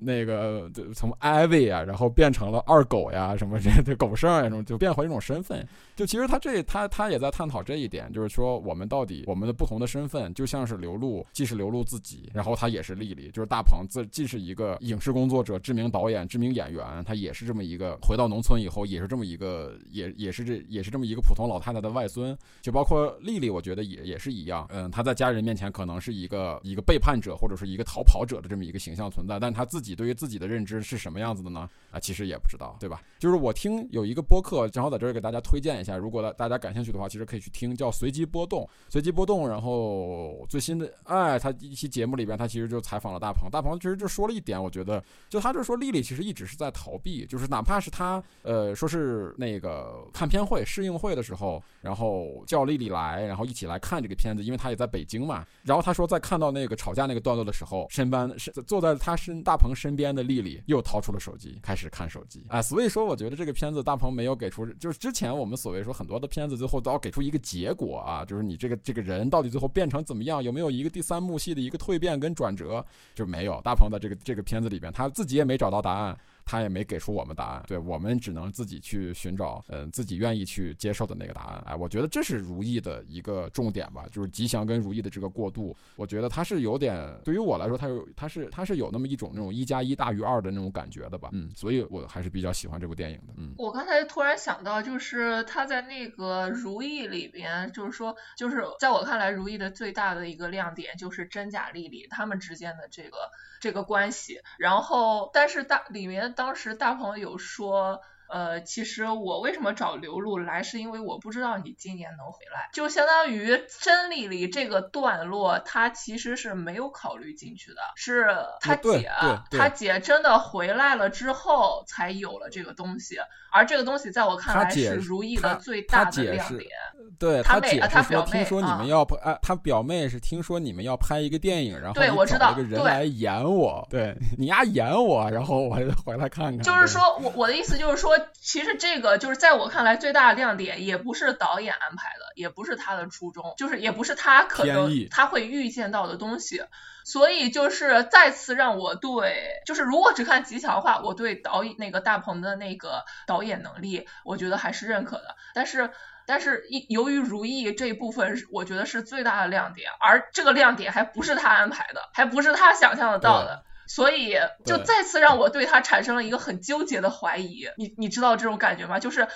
那个从 Ivy 呀，然后变成了二狗呀，什么 这这狗剩呀，什么就变回一种身份。就其实他这他他也在探讨这一点，就是说我们到底我们的不同的身份，就像是刘露，既是刘露自己，然后他也是丽丽，就是大鹏自既是一个影视工作者、知名导演、知名演员，他，也是这么一个回到农村以后，也是这么一个，也也是这也是这么一个普通老太太的外孙。就包括丽丽，我觉得也也是一样。嗯，她在家人面前可能是一个一个背叛者或者是一个逃跑者的这么一个形象存在，但她自己对于自己的认知是什么样子的呢？啊，其实也不知道，对吧？就是我听有一个播客，正好在这儿给大家推荐一下，如果大大家感兴趣的话，其实可以去听，叫随机波动，随机波动。然后哦最新的，哎，他一期节目里边，他其实就采访了大鹏，大鹏其实就说了一点，我觉得，就他就说丽丽其实一直是在逃避，就是哪怕是他，呃，说是那个看片会试映会的时候，然后叫丽丽来，然后一起来看这个片子，因为他也在北京嘛。然后他说，在看到那个吵架那个段落的时候，身边是坐在他身大鹏身边的丽丽又掏出了手机，开始看手机。哎，所以说我觉得这个片子大鹏没有给出，就是之前我们所谓说很多的片子最后都要给出一个结果啊，就是你这个这个人到底最后变成怎么样，有没有一个第三幕戏的一个蜕变跟转折，就没有。大鹏的这个这个片子里边，他自己也没找到答案。他也没给出我们答案，对我们只能自己去寻找，嗯，自己愿意去接受的那个答案。哎，我觉得这是如意的一个重点吧，就是吉祥跟如意的这个过渡，我觉得它是有点，对于我来说，它有，它是，它是有那么一种那种一加一大于二的那种感觉的吧，嗯，所以我还是比较喜欢这部电影的，嗯。我刚才突然想到，就是他在那个如意里边，就是说，就是在我看来，如意的最大的一个亮点就是真假丽丽他们之间的这个。这个关系，然后，但是大里面当时大鹏有说，呃，其实我为什么找刘露来，是因为我不知道你今年能回来，就相当于真丽丽这个段落，他其实是没有考虑进去的，是他姐，他姐真的回来了之后才有了这个东西。而这个东西在我看来是如意的最大的亮点。对他姐是说，听说你们要拍，他表妹是听说你们要拍一个电影，然后我知道一个人来演我，对你丫演我，然后我回来看看。就是说我我的意思就是说，其实这个就是在我看来最大的亮点，也不是导演安排的，也不是他的初衷，就是也不是他可能他会预见到的东西。所以就是再次让我对，就是如果只看吉祥话，我对导演那个大鹏的那个导演能力，我觉得还是认可的。但是，但是一由于如意这一部分，我觉得是最大的亮点，而这个亮点还不是他安排的，还不是他想象得到的。所以就再次让我对他产生了一个很纠结的怀疑。你你知道这种感觉吗？就是。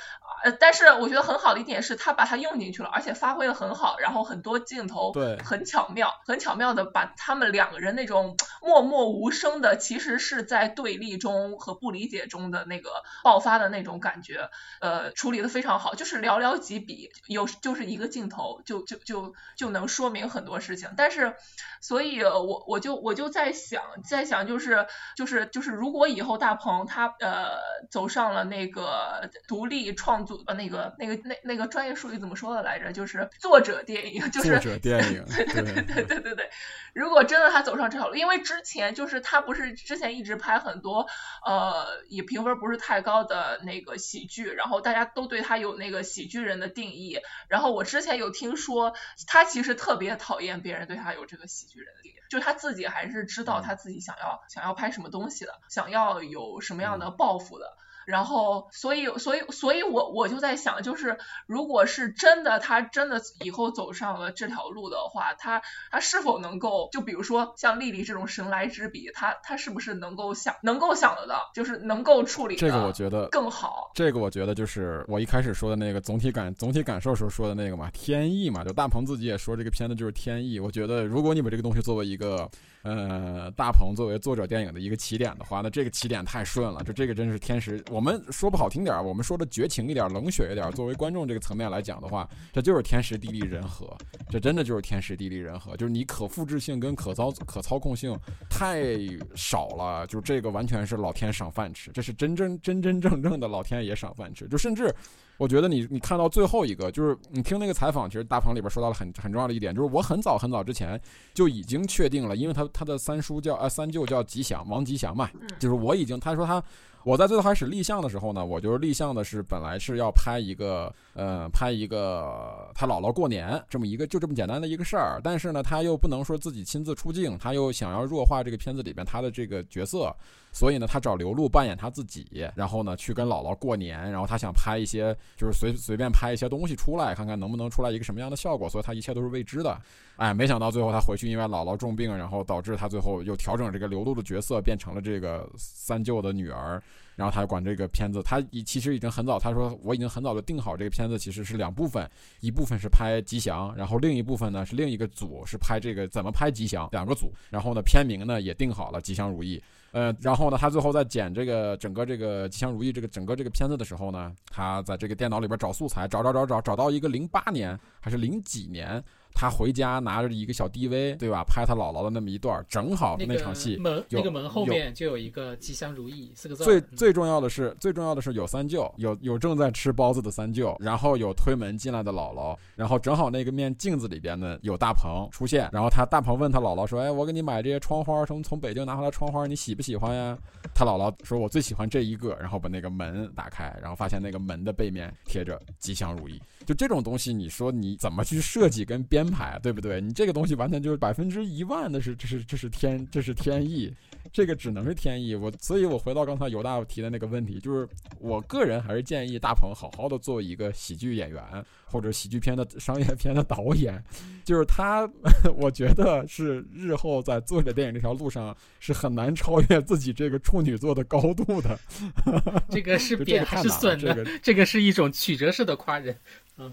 呃，但是我觉得很好的一点是他把它用进去了，而且发挥的很好，然后很多镜头对很巧妙，很巧妙的把他们两个人那种默默无声的，其实是在对立中和不理解中的那个爆发的那种感觉，呃，处理的非常好，就是寥寥几笔，有就是一个镜头就就就就能说明很多事情。但是，所以我我就我就在想，在想就是就是就是如果以后大鹏他呃走上了那个独立创。作呃那个那个那那个专业术语怎么说的来着？就是作者电影，就是作者电影，对对对对对对对。如果真的他走上这条路，因为之前就是他不是之前一直拍很多呃也评分不是太高的那个喜剧，然后大家都对他有那个喜剧人的定义。然后我之前有听说他其实特别讨厌别人对他有这个喜剧人的定义，就他自己还是知道他自己想要想要拍什么东西的，想要有什么样的抱负的。然后，所以，所以，所以我我就在想，就是如果是真的，他真的以后走上了这条路的话，他他是否能够，就比如说像丽丽这种神来之笔，他他是不是能够想，能够想得到，就是能够处理这个，我觉得更好。这个我觉得就是我一开始说的那个总体感，总体感受时候说的那个嘛，天意嘛，就大鹏自己也说这个片子就是天意。我觉得如果你把这个东西作为一个。呃，大鹏作为作者电影的一个起点的话，那这个起点太顺了，就这个真是天时。我们说不好听点，我们说的绝情一点、冷血一点，作为观众这个层面来讲的话，这就是天时地利人和，这真的就是天时地利人和，就是你可复制性跟可操可操控性太少了，就这个完全是老天赏饭吃，这是真真真真正正的老天爷赏饭吃，就甚至。我觉得你你看到最后一个，就是你听那个采访，其实大鹏里边说到了很很重要的一点，就是我很早很早之前就已经确定了，因为他他的三叔叫呃三舅叫吉祥王吉祥嘛，就是我已经他说他。我在最开始立项的时候呢，我就是立项的是本来是要拍一个，呃，拍一个他姥姥过年这么一个就这么简单的一个事儿，但是呢，他又不能说自己亲自出镜，他又想要弱化这个片子里边他的这个角色，所以呢，他找刘露扮演他自己，然后呢去跟姥姥过年，然后他想拍一些就是随随便拍一些东西出来，看看能不能出来一个什么样的效果，所以他一切都是未知的。哎，没想到最后他回去，因为姥姥重病，然后导致他最后又调整这个刘露的角色，变成了这个三舅的女儿。然后他管这个片子，他已其实已经很早，他说我已经很早就定好这个片子其实是两部分，一部分是拍吉祥，然后另一部分呢是另一个组是拍这个怎么拍吉祥，两个组，然后呢片名呢也定好了吉祥如意。呃，然后呢，他最后在剪这个整个这个吉祥如意这个整个这个片子的时候呢，他在这个电脑里边找素材，找找找找找到一个零八年还是零几年。他回家拿着一个小 DV，对吧？拍他姥姥的那么一段，正好那场戏门那个门后面就有一个吉祥如意四个字。最最重要的是，最重要的是有三舅，有有正在吃包子的三舅，然后有推门进来的姥姥，然后正好那个面镜子里边呢有大鹏出现，然后他大鹏问他姥姥说：“哎，我给你买这些窗花，从从北京拿回来窗花，你喜不喜欢呀？”他姥姥说：“我最喜欢这一个。”然后把那个门打开，然后发现那个门的背面贴着吉祥如意。就这种东西，你说你怎么去设计跟编排，对不对？你这个东西完全就是百分之一万的是，这是这是天，这是天意，这个只能是天意。我，所以我回到刚才尤大提的那个问题，就是我个人还是建议大鹏好好的做一个喜剧演员或者喜剧片的商业片的导演，就是他，我觉得是日后在做这电影这条路上是很难超越自己这个处女座的高度的。这个是贬还是损的？这个是一种曲折式的夸人。嗯，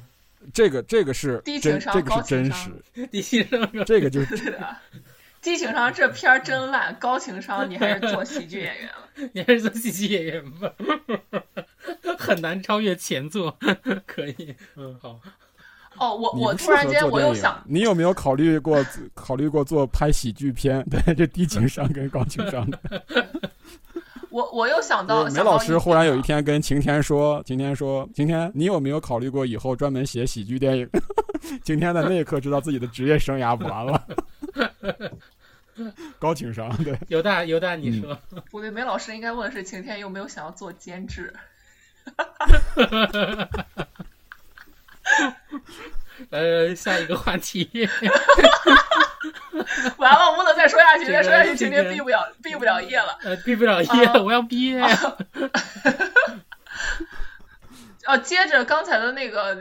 这个这个是真，这个是真实。低情商，这个就是低情商。这片儿真烂，高情商，你还是做喜剧演员了。你还是做喜剧演员吧，很难超越前作。可以，嗯，好。哦，我我突然间我又想，你有没有考虑过考虑过做拍喜剧片？对，这低情商跟高情商的。我我又想到，梅老师忽然有一天跟晴天说：“晴天说，晴天，你有没有考虑过以后专门写喜剧电影？” 晴天在那一刻知道自己的职业生涯完了。高情商，对。犹大，犹大，你说。不对，梅老师应该问的是晴天有没有想要做监制。呃，下一个话题。完了，我不能再说下去，再说下去今天毕不了，毕不了业了。呃，毕不了业，我要毕业。呃，接着刚才的那个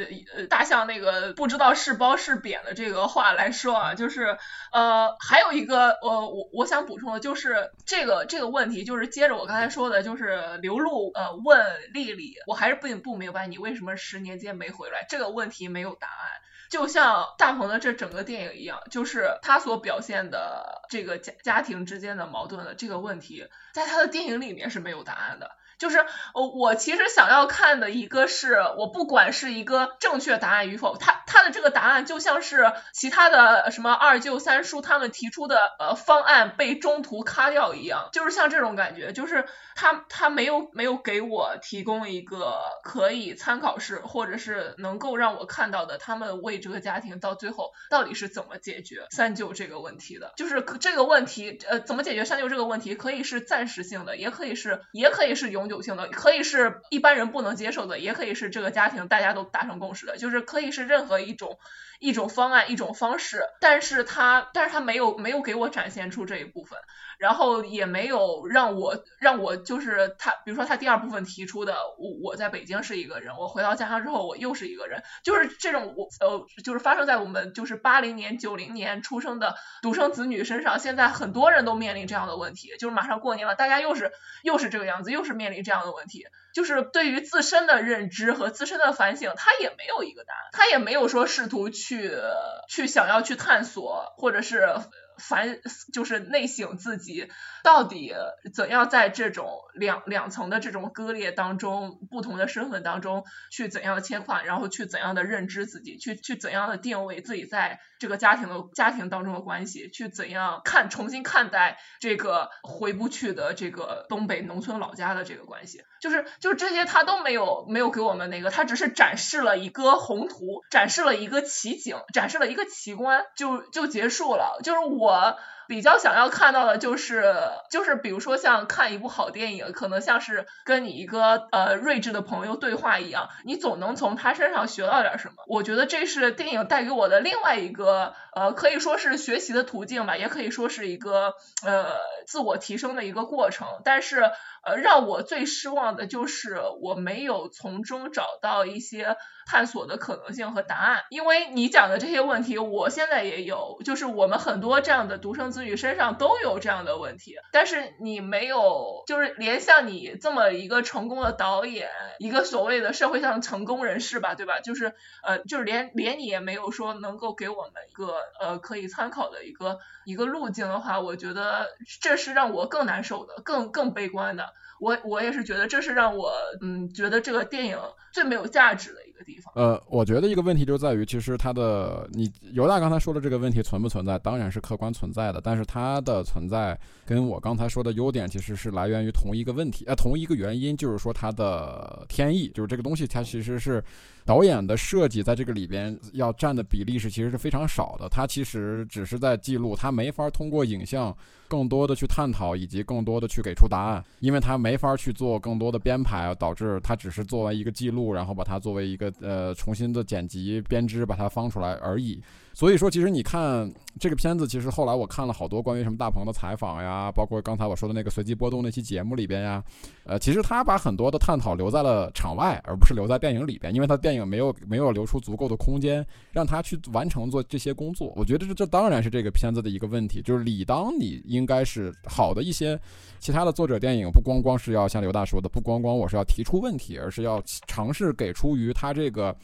大象那个不知道是褒是贬的这个话来说啊，就是呃，还有一个呃，我我想补充的就是这个这个问题，就是接着我刚才说的，就是刘露呃问丽丽，我还是不不明白你为什么十年间没回来，这个问题没有答案。就像大鹏的这整个电影一样，就是他所表现的这个家家庭之间的矛盾的这个问题，在他的电影里面是没有答案的。就是我我其实想要看的一个是我不管是一个正确答案与否，他他的这个答案就像是其他的什么二舅三叔他们提出的呃方案被中途卡掉一样，就是像这种感觉，就是他他没有没有给我提供一个可以参考式或者是能够让我看到的他们为这个家庭到最后到底是怎么解决三舅这个问题的，就是这个问题呃怎么解决三舅这个问题可以是暂时性的，也可以是也可以是永久。性的可以是一般人不能接受的，也可以是这个家庭大家都达成共识的，就是可以是任何一种一种方案一种方式，但是他但是他没有没有给我展现出这一部分。然后也没有让我让我就是他，比如说他第二部分提出的，我我在北京是一个人，我回到家乡之后我又是一个人，就是这种我呃就是发生在我们就是八零年九零年出生的独生子女身上，现在很多人都面临这样的问题，就是马上过年了，大家又是又是这个样子，又是面临这样的问题，就是对于自身的认知和自身的反省，他也没有一个答案，他也没有说试图去去想要去探索或者是。反就是内省自己，到底怎样在这种两两层的这种割裂当中，不同的身份当中去怎样切换，然后去怎样的认知自己，去去怎样的定位自己在这个家庭的家庭当中的关系，去怎样看重新看待这个回不去的这个东北农村老家的这个关系，就是就是这些他都没有没有给我们那个，他只是展示了一个宏图，展示了一个奇景，展示了一个奇观，就就结束了，就是我。我比较想要看到的就是，就是比如说像看一部好电影，可能像是跟你一个呃睿智的朋友对话一样，你总能从他身上学到点什么。我觉得这是电影带给我的另外一个呃，可以说是学习的途径吧，也可以说是一个呃自我提升的一个过程。但是呃，让我最失望的就是我没有从中找到一些。探索的可能性和答案，因为你讲的这些问题，我现在也有，就是我们很多这样的独生子女身上都有这样的问题，但是你没有，就是连像你这么一个成功的导演，一个所谓的社会上成功人士吧，对吧？就是呃，就是连连你也没有说能够给我们一个呃可以参考的一个一个路径的话，我觉得这是让我更难受的，更更悲观的。我我也是觉得这是让我嗯觉得这个电影最没有价值的一个地方。呃，我觉得一个问题就在于，其实它的你犹大刚才说的这个问题存不存在，当然是客观存在的，但是它的存在跟我刚才说的优点其实是来源于同一个问题，呃，同一个原因，就是说它的天意，就是这个东西它其实是导演的设计在这个里边要占的比例是其实是非常少的，它其实只是在记录，它没法通过影像。更多的去探讨，以及更多的去给出答案，因为他没没法去做更多的编排，导致它只是作为一个记录，然后把它作为一个呃重新的剪辑编织，把它放出来而已。所以说，其实你看这个片子，其实后来我看了好多关于什么大鹏的采访呀，包括刚才我说的那个随机波动那期节目里边呀，呃，其实他把很多的探讨留在了场外，而不是留在电影里边，因为他电影没有没有留出足够的空间让他去完成做这些工作。我觉得这这当然是这个片子的一个问题，就是理当你应该是好的一些其他的作者电影，不光光是要像刘大说的，不光光我是要提出问题，而是要尝试给出于他这个。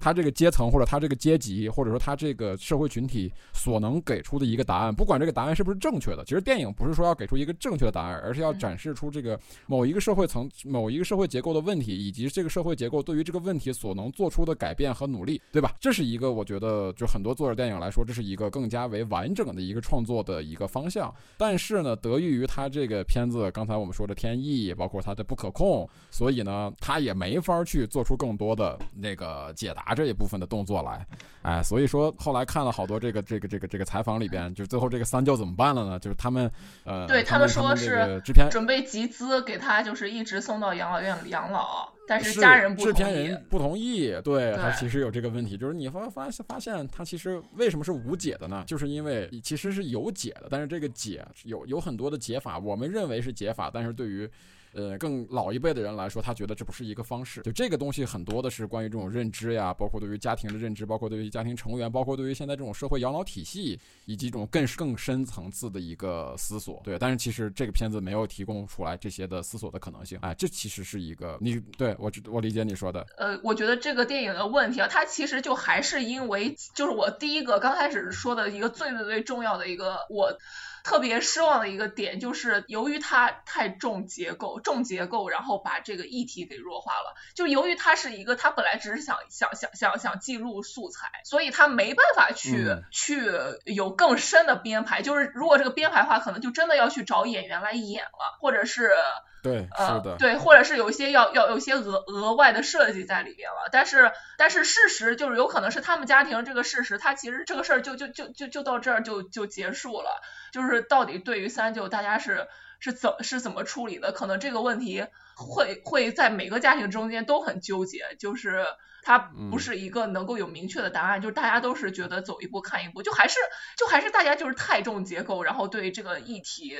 他这个阶层，或者他这个阶级，或者说他这个社会群体所能给出的一个答案，不管这个答案是不是正确的，其实电影不是说要给出一个正确的答案，而是要展示出这个某一个社会层、某一个社会结构的问题，以及这个社会结构对于这个问题所能做出的改变和努力，对吧？这是一个我觉得就很多作者电影来说，这是一个更加为完整的一个创作的一个方向。但是呢，得益于他这个片子刚才我们说的天意，包括它的不可控，所以呢，他也没法去做出更多的那个解答。这一部分的动作来，哎，所以说后来看了好多这个这个这个这个采访里边，就是最后这个三舅怎么办了呢？就是他们呃，对他们说是制片准备集资给他，就是一直送到养老院养老，但是家人不制片人不同意，对他其实有这个问题，就是你发发发现他其实为什么是无解的呢？就是因为其实是有解的，但是这个解有有很多的解法，我们认为是解法，但是对于。呃，更老一辈的人来说，他觉得这不是一个方式。就这个东西，很多的是关于这种认知呀，包括对于家庭的认知，包括对于家庭成员，包括对于现在这种社会养老体系，以及这种更更深层次的一个思索。对，但是其实这个片子没有提供出来这些的思索的可能性。哎，这其实是一个你对我我理解你说的。呃，我觉得这个电影的问题啊，它其实就还是因为，就是我第一个刚开始说的一个最最最重要的一个我。特别失望的一个点就是，由于它太重结构，重结构，然后把这个议题给弱化了。就由于它是一个，它本来只是想想想想想记录素材，所以它没办法去去有更深的编排。就是如果这个编排的话，可能就真的要去找演员来演了，或者是。对，是的，对，或者是有一些要要有一些额额外的设计在里边了，但是但是事实就是有可能是他们家庭这个事实，他其实这个事儿就就就就就到这儿就就结束了，就是到底对于三舅大家是是怎是怎么处理的，可能这个问题会会在每个家庭中间都很纠结，就是它不是一个能够有明确的答案，就是大家都是觉得走一步看一步，就还是就还是大家就是太重结构，然后对这个议题。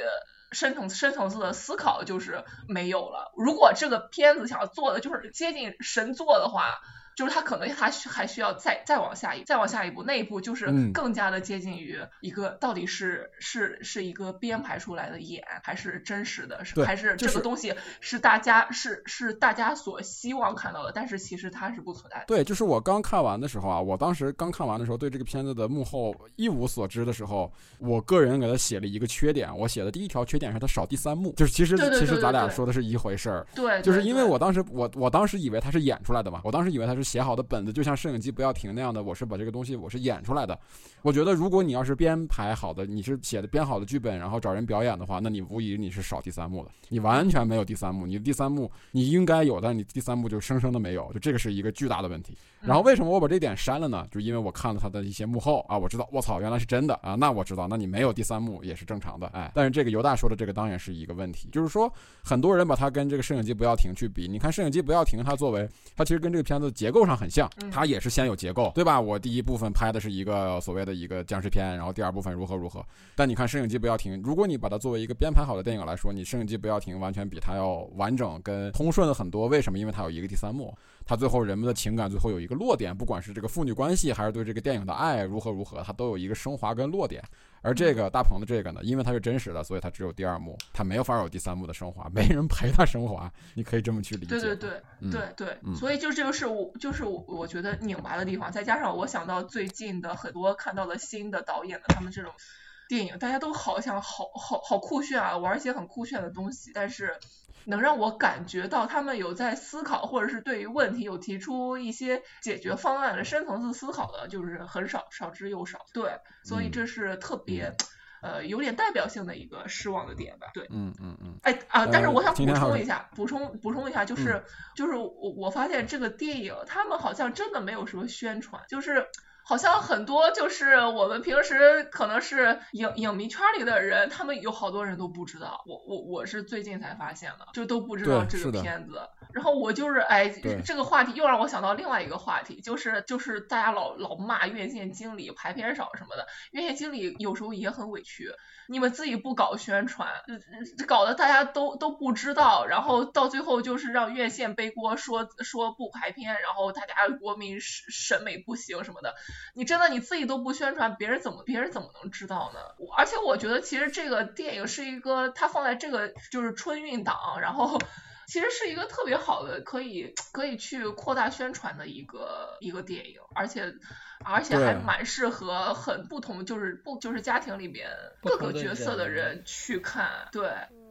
深层深层次的思考就是没有了。如果这个片子想要做的就是接近神作的话。就是他可能他需还需要再再往下一再往下一步，那一步就是更加的接近于一个到底是是是一个编排出来的演还是真实的，是还是这个东西是大家是是大家所希望看到的，但是其实它是不存在的。对，就是我刚看完的时候啊，我当时刚看完的时候，对这个片子的幕后一无所知的时候，我个人给他写了一个缺点，我写的第一条缺点是他少第三幕，就是其实其实咱俩说的是一回事儿，对，就是因为我当时我我当时以为他是演出来的嘛，我当时以为他是。写好的本子就像摄影机不要停那样的，我是把这个东西我是演出来的。我觉得如果你要是编排好的，你是写的编好的剧本，然后找人表演的话，那你无疑你是少第三幕的，你完全没有第三幕，你的第三幕你应该有，但你第三幕就生生的没有，就这个是一个巨大的问题。然后为什么我把这点删了呢？就因为我看了他的一些幕后啊，我知道我操原来是真的啊，那我知道，那你没有第三幕也是正常的，哎，但是这个犹大说的这个当然是一个问题，就是说很多人把它跟这个摄影机不要停去比，你看摄影机不要停，它作为它其实跟这个片子结构上很像，它也是先有结构，对吧？我第一部分拍的是一个所谓的一个僵尸片，然后第二部分如何如何，但你看摄影机不要停，如果你把它作为一个编排好的电影来说，你摄影机不要停完全比它要完整跟通顺了很多，为什么？因为它有一个第三幕。它最后人们的情感最后有一个落点，不管是这个父女关系，还是对这个电影的爱如何如何，它都有一个升华跟落点。而这个大鹏的这个呢，因为它是真实的，所以它只有第二幕，它没有法有第三幕的升华，没人陪他升华，你可以这么去理解。对对对对对，所以就这个是我就是我我觉得拧巴的地方，再加上我想到最近的很多看到了新的导演的他们这种电影，大家都好像好好好酷炫啊，玩一些很酷炫的东西，但是。能让我感觉到他们有在思考，或者是对于问题有提出一些解决方案的深层次思考的，就是很少，少之又少。对，所以这是特别，呃，有点代表性的一个失望的点吧。对，嗯嗯嗯。哎啊，但是我想补充一下，补充补充一下，就是就是我我发现这个电影他们好像真的没有什么宣传，就是。好像很多就是我们平时可能是影影迷圈里的人，他们有好多人都不知道。我我我是最近才发现的，就都不知道这个片子。然后我就是哎，这个话题又让我想到另外一个话题，就是就是大家老老骂院线经理排片少什么的，院线经理有时候也很委屈。你们自己不搞宣传，搞得大家都都不知道，然后到最后就是让院线背锅，说说不排片，然后大家国民审审美不行什么的。你真的你自己都不宣传，别人怎么别人怎么能知道呢？而且我觉得其实这个电影是一个，它放在这个就是春运档，然后。其实是一个特别好的，可以可以去扩大宣传的一个一个电影，而且而且还蛮适合很不同，就是不就是家庭里面各个角色的人去看，对。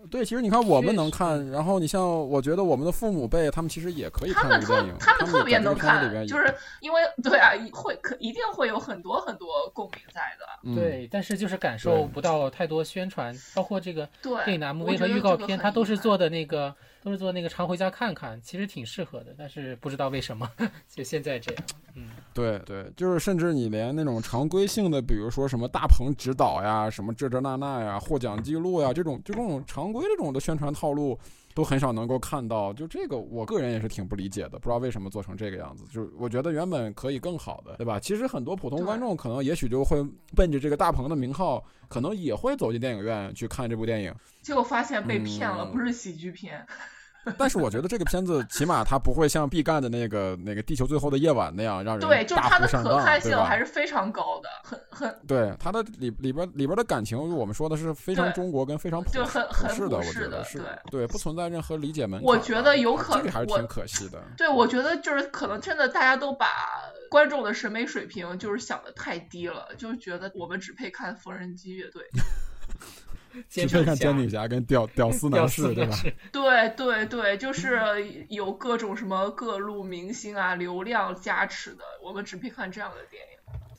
对，其实你看，我们能看，然后你像，我觉得我们的父母辈，他们其实也可以看这个电影，他们特别能看，就是 因为对啊，会可一定会有很多很多共鸣在的。对，但是就是感受不到太多宣传，包括这个电影的 MV 和预告片，它都是做的那个，都是做那个常回家看看，其实挺适合的，但是不知道为什么 就现在这样。嗯，对对，就是甚至你连那种常规性的，比如说什么大鹏指导呀，什么这这那那呀，获奖记录呀，这种就这种常。规这种的宣传套路都很少能够看到，就这个我个人也是挺不理解的，不知道为什么做成这个样子。就是我觉得原本可以更好的，对吧？其实很多普通观众可能也许就会奔着这个大鹏的名号，可能也会走进电影院去看这部电影，结果发现被骗了，不是喜剧片。但是我觉得这个片子起码它不会像毕赣的那个那个《地球最后的夜晚》那样让人对，就是它的可看性还是非常高的，很很对它的里里边里边的感情，我们说的是非常中国跟非常就很很是的，我觉得是对，不存在任何理解门槛。我觉得有可能，这个还是挺可惜的。对，我觉得就是可能真的大家都把观众的审美水平就是想的太低了，就是觉得我们只配看缝纫机乐队。只配看煎饼侠跟屌屌丝男士，对吧？对对对，就是有各种什么各路明星啊、流量加持的，我们只配看这样的电影。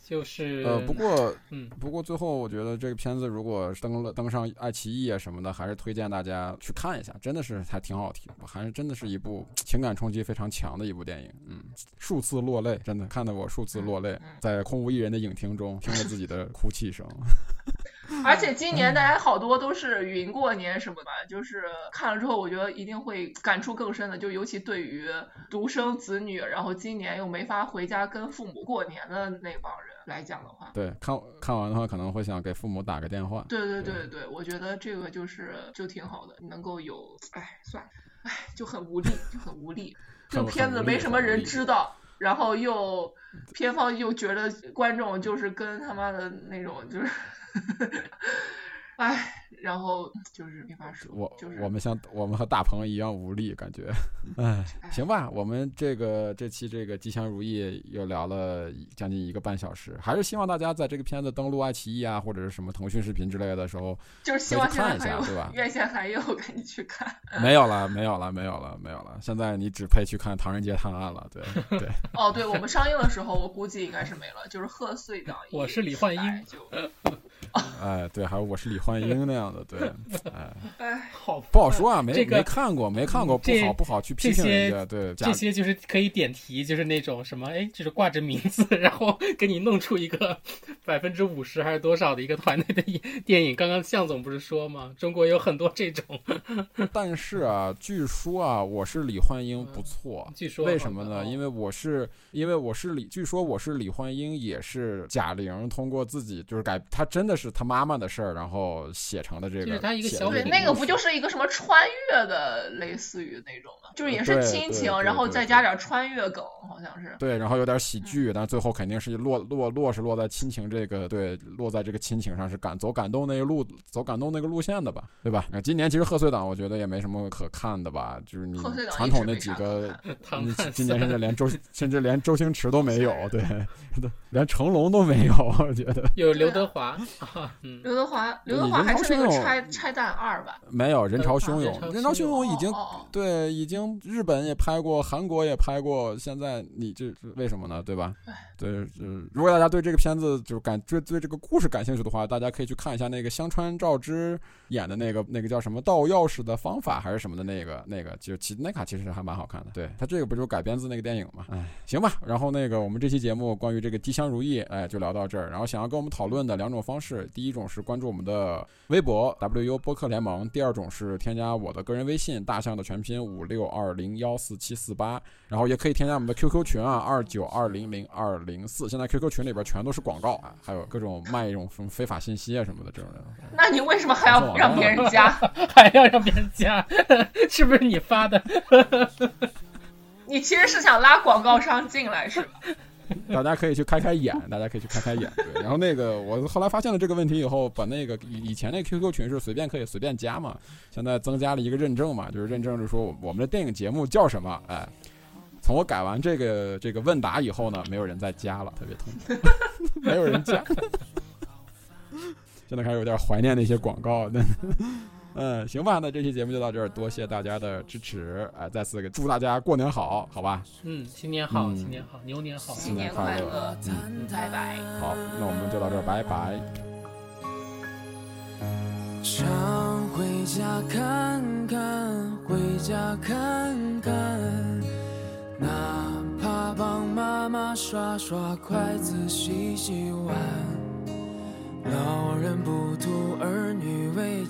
就是呃，不过嗯，不过最后我觉得这个片子如果登了登上爱奇艺啊什么的，还是推荐大家去看一下，真的是还挺好听，还是真的是一部情感冲击非常强的一部电影。嗯，数次落泪，真的看得我数次落泪，在空无一人的影厅中听着自己的哭泣声。而且今年大家好多都是云过年什么的，就是看了之后，我觉得一定会感触更深的。就尤其对于独生子女，然后今年又没法回家跟父母过年的那帮人来讲的话，对，看看完的话可能会想给父母打个电话。对对对对，我觉得这个就是就挺好的，能够有，哎，算了，哎，就很无力，就很无力。这个片子没什么人知道，然后又片方又觉得观众就是跟他妈的那种就是。哎，然后就是没法说，我就是我们像我们和大鹏一样无力，感觉，哎，行吧，我们这个这期这个吉祥如意又聊了将近一个半小时，还是希望大家在这个片子登录爱奇艺啊或者是什么腾讯视频之类的时候，就是希望看一下，对吧？院线还有，赶紧去看。没有了，没有了，没有了，没有了。现在你只配去看《唐人街探案》了，对对。哦，对我们上映的时候，我估计应该是没了，就是贺岁档。我是李焕英。就。哎，对，还有我是李焕英那样的，对，哎，好不好说啊？没没看过，没看过，不好不好去批评人家。对，这些就是可以点题，就是那种什么，哎，就是挂着名字，然后给你弄出一个 百分之五十还是多少的一个团队的电影。刚刚向总不是说吗？中国有很多这种。但是啊，据说啊，我是李焕英不错。据说为什么呢？因为我是因为我是李，据说我是李焕英，也是贾玲通过自己就是改，她真的是。他妈妈的事儿，然后写成的这个。就是他一个小对，那个不就是一个什么穿越的，类似于那种吗？就是也是亲情，然后再加点穿越梗，好像是。对，然后有点喜剧，但最后肯定是落落落是落在亲情这个，对，落在这个亲情上是感走感动那个路，走感动那个路线的吧，对吧？那今年其实贺岁档我觉得也没什么可看的吧，就是你传统那几个，今年甚至连周 甚至连周星驰都没有，对，连成龙都没有，我觉得。有刘德华，刘德华，刘德华还是那个拆拆弹二吧？没有，人潮汹涌，人潮汹涌已经哦对，已经日本也拍过，韩国也拍过，现在你这为什么呢？对吧？对，嗯，如果大家对这个片子就是感对对这个故事感兴趣的话，大家可以去看一下那个香川照之演的那个那个叫什么盗钥匙的方法还是什么的那个那个，就其那卡其实还蛮好看的。对他这个不就改编自那个电影嘛？哎，行吧。然后那个我们这期节目关于这个吉祥如意，哎，就聊到这儿。然后想要跟我们讨论的两种方式，第一种是关注我们的微博 WU 播客联盟，第二种是添加我的个人微信大象的全拼五六二零幺四七四八，然后也可以添加我们的 QQ 群啊二九二零零二零四。现在 QQ 群里边全都是广告啊，还有各种卖一种什么非法信息啊什么的这种人。那你为什么还要让别人加？还要让别人加？是不是你发的？你其实是想拉广告商进来是吧？大家可以去开开眼，大家可以去开开眼。对，然后那个我后来发现了这个问题以后，把那个以以前那 QQ 群是随便可以随便加嘛，现在增加了一个认证嘛，就是认证是说我我们的电影节目叫什么？哎，从我改完这个这个问答以后呢，没有人再加了，特别痛苦，没有人加。现在开始有点怀念那些广告。嗯，行吧，那这期节目就到这儿，多谢大家的支持，哎，再次给祝大家过年好，好吧？嗯，新年好，新年好，牛年好，新年快乐，嗯，拜拜。好，那我们就到这儿，拜拜。常回家看看，回家看看，哪怕帮妈妈刷刷筷子、洗洗碗。老人不图儿女为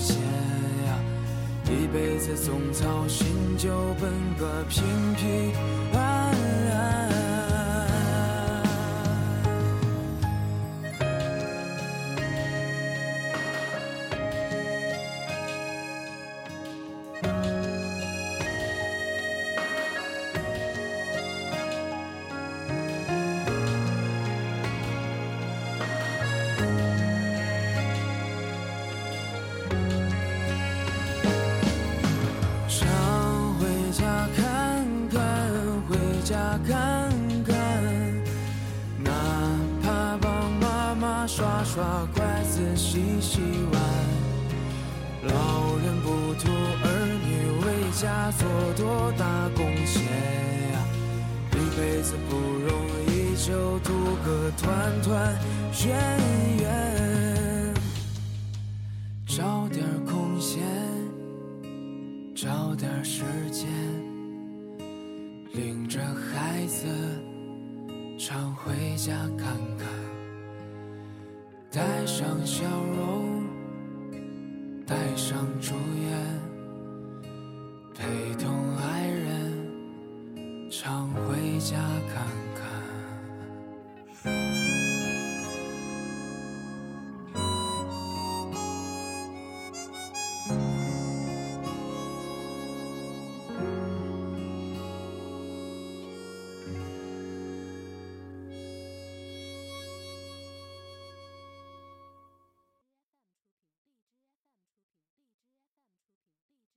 贡献呀，一辈子总操心，就奔个平平安安。